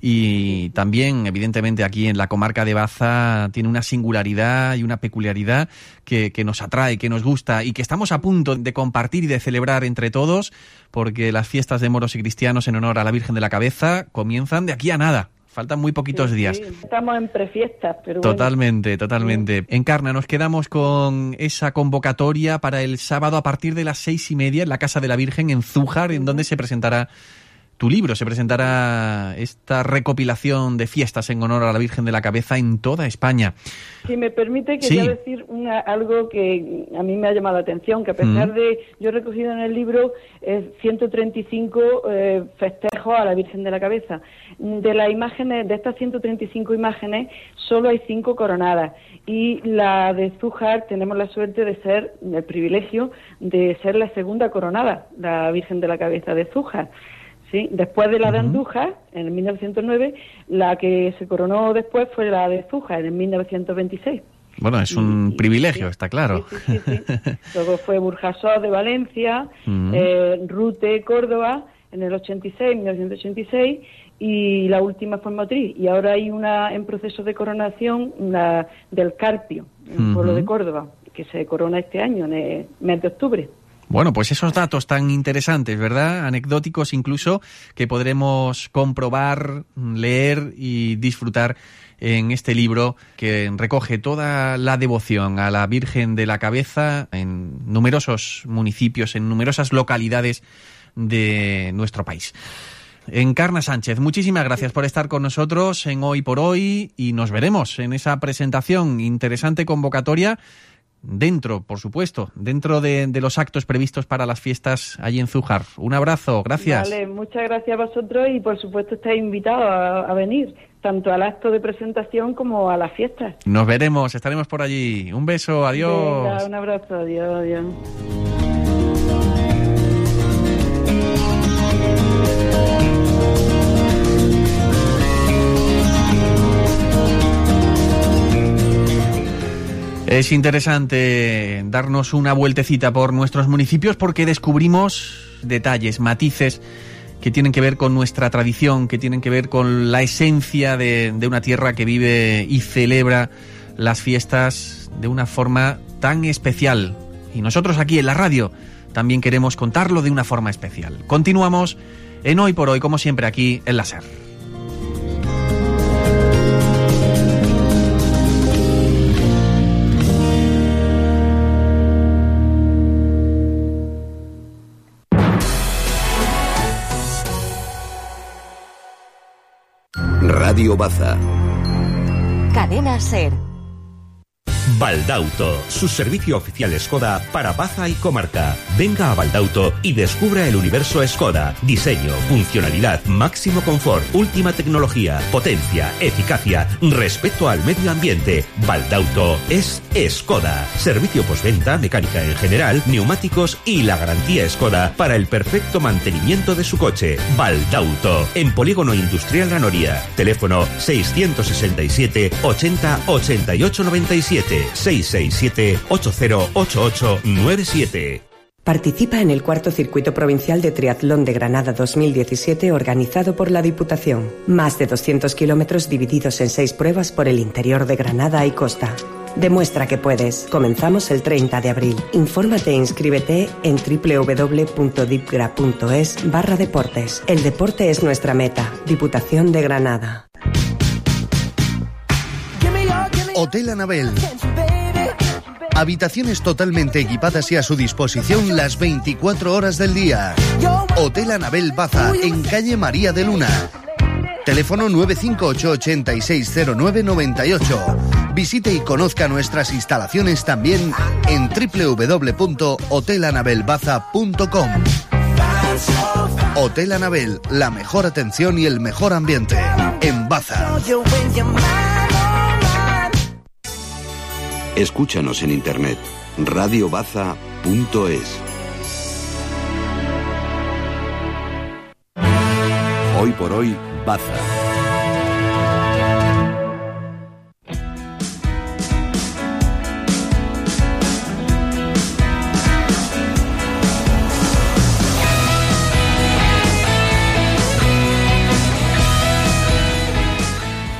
Y también, evidentemente, aquí en la comarca de Baza tiene una singularidad y una peculiaridad que, que nos atrae, que nos gusta y que estamos a punto de compartir y de celebrar entre todos, porque las fiestas de moros y cristianos en honor a la Virgen de la Cabeza comienzan de aquí a nada. Faltan muy poquitos días. estamos en prefiestas, pero Totalmente, totalmente. Encarna, nos quedamos con esa convocatoria para el sábado a partir de las seis y media en la Casa de la Virgen en Zújar, en donde se presentará tu libro, se presentará esta recopilación de fiestas en honor a la Virgen de la Cabeza en toda España. Si me permite, quería decir algo que a mí me ha llamado la atención, que a pesar de, yo he recogido en el libro 135 eh, festejos a la Virgen de la Cabeza. De las imágenes, de estas 135 imágenes, solo hay cinco coronadas. Y la de Zújar tenemos la suerte de ser, el privilegio de ser la segunda coronada, la Virgen de la Cabeza de Zújar. Sí, después de la de Andújar, en 1909, la que se coronó después fue la de Zújar, en 1926. Bueno, es un privilegio, está claro. Sí, sí, Luego fue Burjasot de Valencia, eh, Rute, Córdoba, en el 86, 1986, y la última fue en Motriz. Y ahora hay una en proceso de coronación una del Carpio, en el pueblo de Córdoba, que se corona este año, en el mes de octubre. Bueno, pues esos datos tan interesantes, ¿verdad? Anecdóticos incluso, que podremos comprobar, leer y disfrutar en este libro que recoge toda la devoción a la Virgen de la Cabeza en numerosos municipios, en numerosas localidades de nuestro país. Encarna Sánchez, muchísimas gracias por estar con nosotros en Hoy por Hoy y nos veremos en esa presentación interesante convocatoria dentro, por supuesto, dentro de, los actos previstos para las fiestas allí en Zújar. Un abrazo, gracias. Vale, muchas gracias a vosotros y por supuesto estáis invitados a, venir, tanto al acto de presentación como a las fiestas. Nos veremos, estaremos por allí. Un beso, adiós. un abrazo, adiós, adiós. Es interesante darnos una vueltecita por nuestros municipios porque descubrimos detalles, matices que tienen que ver con nuestra tradición, que tienen que ver con la esencia de, una tierra que vive y celebra las fiestas de una forma tan especial. Y nosotros aquí en la radio también queremos contarlo de una forma especial. Continuamos en Hoy por Hoy, como siempre, aquí en la SER. Radio Baza. Cadena Ser. Baldauto, su servicio oficial Skoda para Baza y comarca. Venga a Baldauto y descubra el universo Skoda. Diseño, funcionalidad, máximo confort, última tecnología, potencia, eficacia, respeto al medio ambiente. Baldauto es Skoda. Servicio postventa, mecánica en general, neumáticos y la garantía Skoda para el perfecto mantenimiento de su coche. Baldauto, en Polígono Industrial La Noria. Teléfono 667 80 88 97 667 808897. Participa en el cuarto circuito provincial de triatlón de Granada 2017 organizado por la Diputación. Más de 200 kilómetros divididos en seis pruebas por el interior de Granada y costa. Demuestra que puedes. Comenzamos el 30 de abril. Infórmate e inscríbete en www.dipgra.es barra deportes. El deporte es nuestra meta. Diputación de Granada. Hotel Anabel. Habitaciones totalmente equipadas y a su disposición las 24 horas del día. Hotel Anabel Baza, en calle María de Luna. Teléfono 958-860998. Visite y conozca nuestras instalaciones también en www.hotelanabelbaza.com. Hotel Anabel, la mejor atención y el mejor ambiente. En Baza. Escúchanos en internet radiobaza.es. Hoy por hoy, Baza.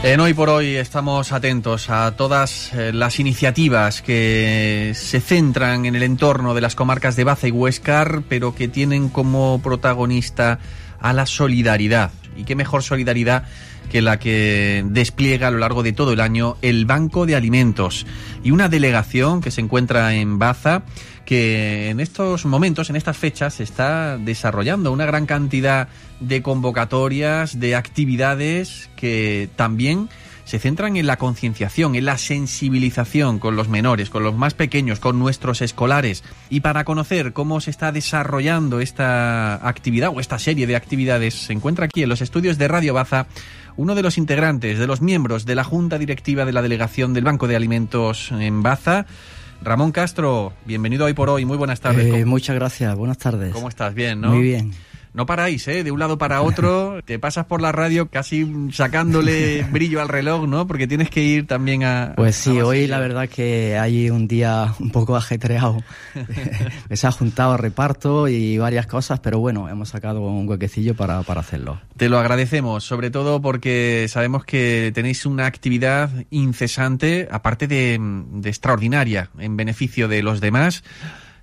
En hoy por hoy estamos atentos a todas eh, las iniciativas que se centran en el entorno de las comarcas de Baza y Huescar, pero que tienen como protagonista a la solidaridad. Y qué mejor solidaridad que la que despliega a lo largo de todo el año el Banco de Alimentos y una delegación que se encuentra en Baza que en estos momentos, en estas fechas, se está desarrollando una gran cantidad de convocatorias, de actividades que también se centran en la concienciación, en la sensibilización con los menores, con los más pequeños, con nuestros escolares. Y para conocer cómo se está desarrollando esta actividad o esta serie de actividades, se encuentra aquí en los estudios de Radio Baza uno de los integrantes, de los miembros de la Junta Directiva de la Delegación del Banco de Alimentos en Baza. Ramón Castro, bienvenido hoy por hoy. Muy buenas tardes. Eh, muchas gracias. Buenas tardes. ¿Cómo estás? Bien, ¿no? Muy bien. No paráis, ¿eh? De un lado para otro, te pasas por la radio casi sacándole brillo al reloj, ¿no? Porque tienes que ir también a... Pues sí, hoy la verdad que hay un día un poco ajetreado. Se ha juntado reparto y varias cosas, pero bueno, hemos sacado un huequecillo para, para hacerlo. Te lo agradecemos, sobre todo porque sabemos que tenéis una actividad incesante, aparte de, de extraordinaria, en beneficio de los demás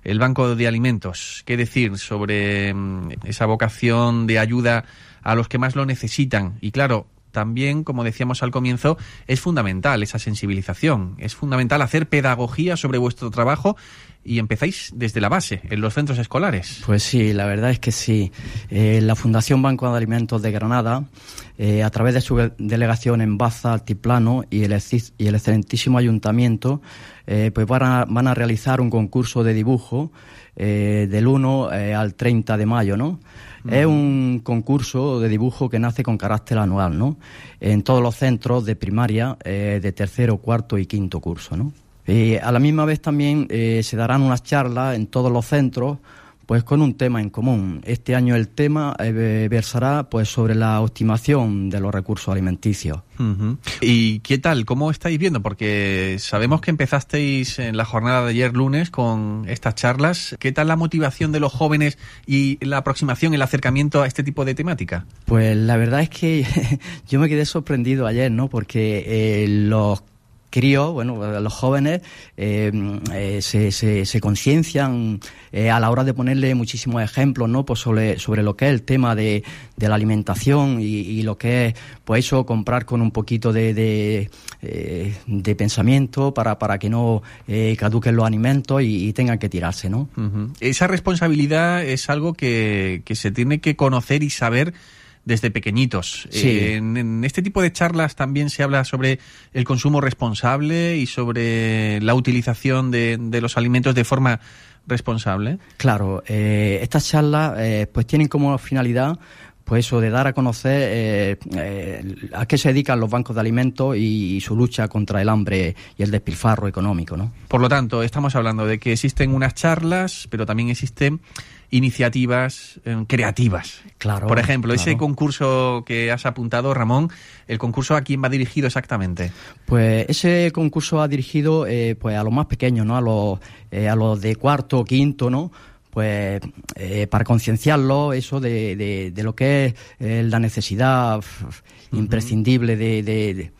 el Banco de Alimentos. ¿Qué decir sobre mm, esa vocación de ayuda a los que más lo necesitan? Y claro, también, como decíamos al comienzo, es fundamental esa sensibilización, es fundamental hacer pedagogía sobre vuestro trabajo y empezáis desde la base, en los centros escolares. Pues sí, la verdad es que sí. Eh, la Fundación Banco de Alimentos de Granada, eh, a través de su delegación en Baza, Altiplano y el, y el excelentísimo ayuntamiento, eh, pues van a, van a, realizar un concurso de dibujo del 1 al 30 de mayo, ¿no? Es un concurso de dibujo que nace con carácter anual, ¿no? En todos los centros de primaria, de tercero, cuarto y quinto curso, ¿no? Y a la misma vez también eh, se darán unas charlas en todos los centros pues con un tema en común. Este año el tema eh, versará pues sobre la optimación de los recursos alimenticios. ¿Y qué tal? ¿Cómo estáis viendo? Porque sabemos que empezasteis en la jornada de ayer lunes con estas charlas. ¿Qué tal la motivación de los jóvenes y la aproximación, el acercamiento a este tipo de temática? Pues la verdad es que yo me quedé sorprendido ayer, ¿no? Porque eh, los críos, bueno, los jóvenes eh, eh, se, se, conciencian eh, a la hora de ponerle muchísimos ejemplos, ¿no? Pues sobre, sobre lo que es el tema de, de la alimentación y, lo que es, pues eso, comprar con un poquito de, de, pensamiento para, para que no caduquen los alimentos y, tengan que tirarse, ¿no? Esa responsabilidad es algo que, que se tiene que conocer y saber desde pequeñitos. Sí. Eh, en, en este tipo de charlas también se habla sobre el consumo responsable y sobre la utilización de, de los alimentos de forma responsable. Claro, eh, estas charlas eh, pues tienen como finalidad pues eso de dar a conocer eh, eh, a qué se dedican los bancos de alimentos y, y su lucha contra el hambre y el despilfarro económico, ¿no? Por lo tanto, estamos hablando de que existen unas charlas, pero también existen iniciativas eh, creativas. Claro. Por ejemplo, ese concurso que has apuntado, Ramón, el concurso a quién va dirigido exactamente. Pues ese concurso ha dirigido eh, pues a los más pequeños, ¿no? A los, eh, a los de cuarto o quinto, ¿no? Pues eh, para concienciarlos eso de, de, de lo que es eh, la necesidad imprescindible de,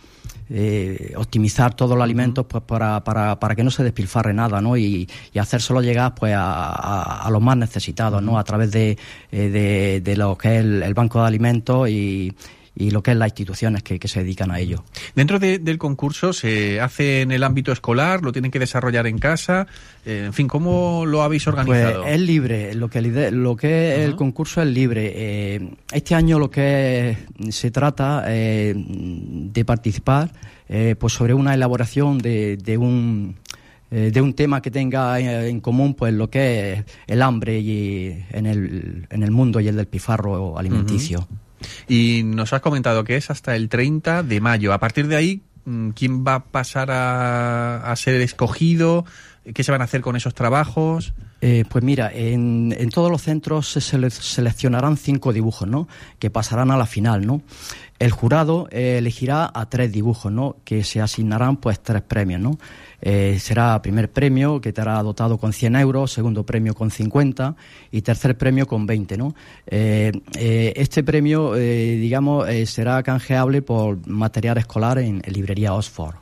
eh, optimizar todos los alimentos pues para, para, para que no se despilfarre nada, ¿no? Y, y hacérselo llegar pues a, a- a los más necesitados, ¿no? A través de, eh, de, de lo que es el, el banco de alimentos y, y lo que es las instituciones que, que se dedican a ello. Dentro de- del concurso se hace en el ámbito escolar, lo tienen que desarrollar en casa, eh, en fin, ¿cómo lo habéis organizado? Pues es libre, lo que, lo que es el concurso es libre. Eh, este año lo que es- se trata eh, de participar eh, pues sobre una elaboración de, de un de un tema que tenga en común pues lo que es el hambre y en el, en el mundo y el del pifarro alimenticio. Y nos has comentado que es hasta el 30 de mayo. A partir de ahí, mm, ¿quién va a pasar a, a ser escogido? ¿Qué se van a hacer con esos trabajos? Eh, pues mira, en, en todos los centros se sele- seleccionarán cinco dibujos, ¿no? Que pasarán a la final, ¿no? El jurado eh, elegirá a tres dibujos, ¿no? Que se asignarán, pues, tres premios, ¿no? Eh, será primer premio, que estará dotado con 100 euros, segundo premio con 50 y tercer premio con 20, ¿no? Este premio, digamos, será canjeable por material escolar en, librería Oxford.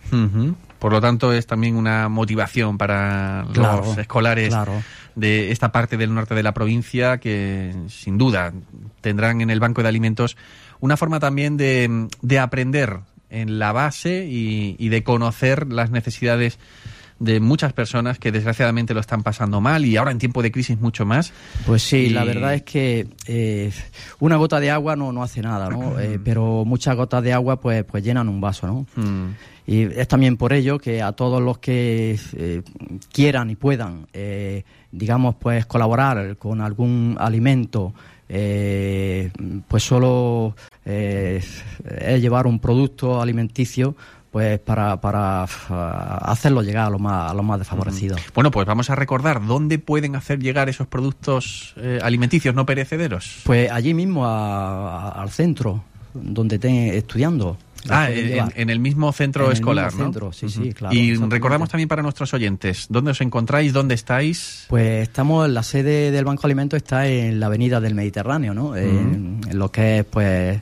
Por lo tanto, es también una motivación para Claro, los escolares claro. de esta parte del norte de la provincia que, sin duda, tendrán en el Banco de Alimentos una forma también de, de aprender en la base y, y de conocer las necesidades de muchas personas que desgraciadamente lo están pasando mal y ahora en tiempo de crisis mucho más. Pues sí, Y- la verdad es que eh, una gota de agua no, no hace nada, ¿no? Eh, pero muchas gotas de agua pues, pues llenan un vaso, ¿no? Mm. Y es también por ello que a todos los que eh, quieran y puedan, eh, digamos, pues colaborar con algún alimento, eh, pues solo eh, es llevar un producto alimenticio pues para, para ah, hacerlo llegar a los más, a los más desfavorecidos. Bueno, pues vamos a recordar dónde pueden hacer llegar esos productos alimenticios no perecederos. Pues allí mismo a- a- al centro, donde estén estudiando. Ah, en, el mismo centro En el escolar, mismo ¿no? centro, sí, sí, claro, Y recordamos también para nuestros oyentes, ¿dónde os encontráis? ¿Dónde estáis? Pues estamos, la sede del Banco Alimentos está en la avenida del Mediterráneo, ¿no? En, en lo que es, pues,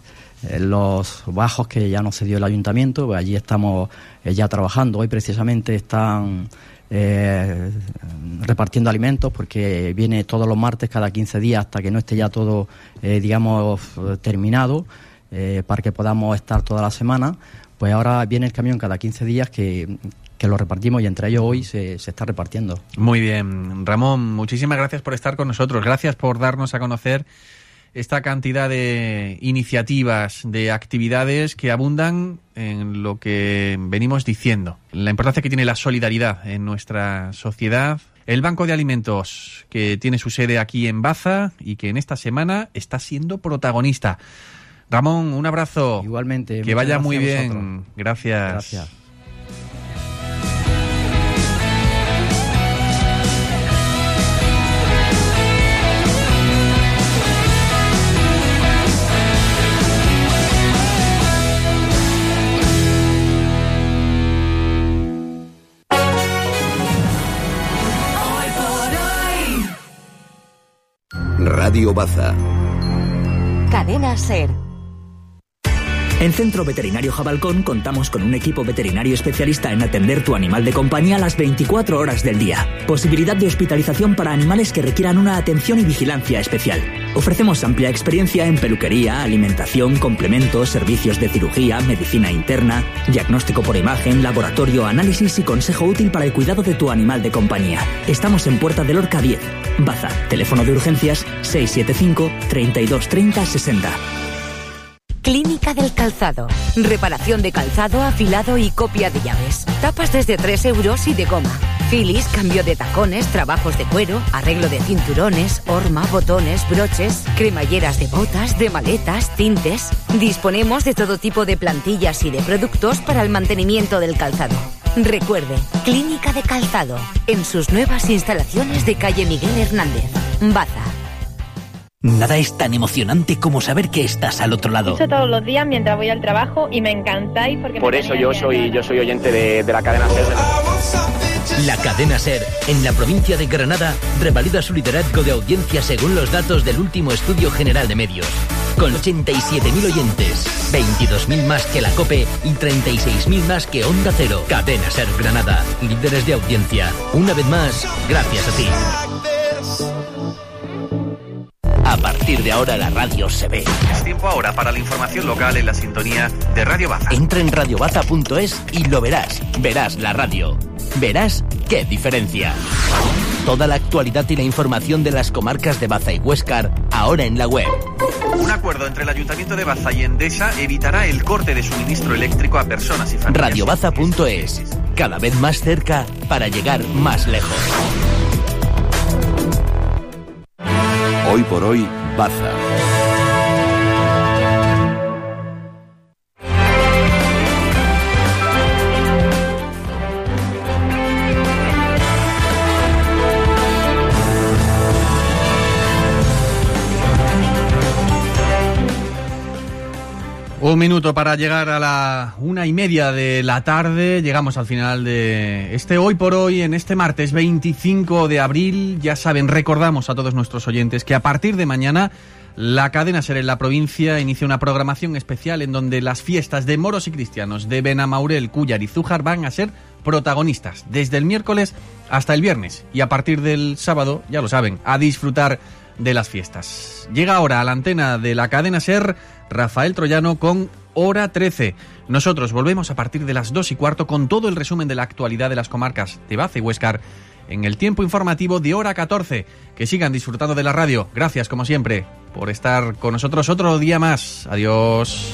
en los bajos que ya nos cedió el ayuntamiento, pues allí estamos eh, ya trabajando. Hoy precisamente están eh, repartiendo alimentos porque viene todos los martes cada 15 días hasta que no esté ya todo, eh, digamos, terminado eh, para que podamos estar toda la semana. Pues ahora viene el camión cada 15 días que, que lo repartimos y entre ellos hoy se, se está repartiendo. Muy bien. Ramón, muchísimas gracias por estar con nosotros. Gracias por darnos a conocer esta cantidad de iniciativas, de actividades que abundan en lo que venimos diciendo. La importancia que tiene la solidaridad en nuestra sociedad. El Banco de Alimentos, que tiene su sede aquí en Baza y que en esta semana está siendo protagonista. Ramón, un abrazo. Igualmente. Que vaya muy bien. Gracias. Gracias. Radio Baza. Cadena Ser. En Centro Veterinario Jabalcón contamos con un equipo veterinario especialista en atender tu animal de compañía las 24 horas del día. Posibilidad de hospitalización para animales que requieran una atención y vigilancia especial. Ofrecemos amplia experiencia en peluquería, alimentación, complementos, servicios de cirugía, medicina interna, diagnóstico por imagen, laboratorio, análisis y consejo útil para el cuidado de tu animal de compañía. Estamos en Puerta del Orca 10, Baza. Teléfono de urgencias 675 3230 60. Clínica del Calzado. Reparación de calzado, afilado y copia de llaves. Tapas desde 3 euros y de goma. Filis, cambio de tacones, trabajos de cuero, arreglo de cinturones, horma, botones, broches, cremalleras de botas, de maletas, tintes. Disponemos de todo tipo de plantillas y de productos para el mantenimiento del calzado. Recuerde, Clínica de Calzado, en sus nuevas instalaciones de calle Miguel Hernández, Baza. Nada es tan emocionante como saber que estás al otro lado. Escucho todos los días mientras voy al trabajo y me encantáis porque Por me eso yo soy yo soy oyente de, de la cadena SER. La cadena Ser, en la provincia de Granada, revalida su liderazgo de audiencia según los datos del último estudio general de medios. Con 87.000 oyentes, 22.000 más que la COPE y 36.000 más que Onda Cero. Cadena Ser Granada, líderes de audiencia. Una vez más, gracias a ti. A partir de ahora la radio se ve. Es tiempo ahora para la información local en la sintonía de Radio Baza. Entra en radiobaza.es y lo verás. Verás la radio. Verás qué diferencia. Toda la actualidad y la información de las comarcas de Baza y Huéscar ahora en la web. Un acuerdo entre el Ayuntamiento de Baza y Endesa evitará el corte de suministro eléctrico a personas y familias. Radiobaza.es. Cada vez más cerca para llegar más lejos. Hoy por hoy, Baza. Un minuto para llegar a la una y media de la tarde. Llegamos al final de este hoy por hoy, en este martes 25 de abril. Ya saben, recordamos a todos nuestros oyentes que a partir de mañana la cadena Ser en la provincia inicia una programación especial en donde las fiestas de moros y cristianos de Benamaurel, Cuyar y Zújar van a ser protagonistas desde el miércoles hasta el viernes y a partir del sábado, ya lo saben, a disfrutar de las fiestas. Llega ahora a la antena de la cadena Ser Rafael Troyano con Hora 13. Nosotros volvemos a partir de las 2 y cuarto con todo el resumen de la actualidad de las comarcas de Baza y Huéscar en el tiempo informativo de Hora 14. Que sigan disfrutando de la radio. Gracias, como siempre, por estar con nosotros otro día más. Adiós.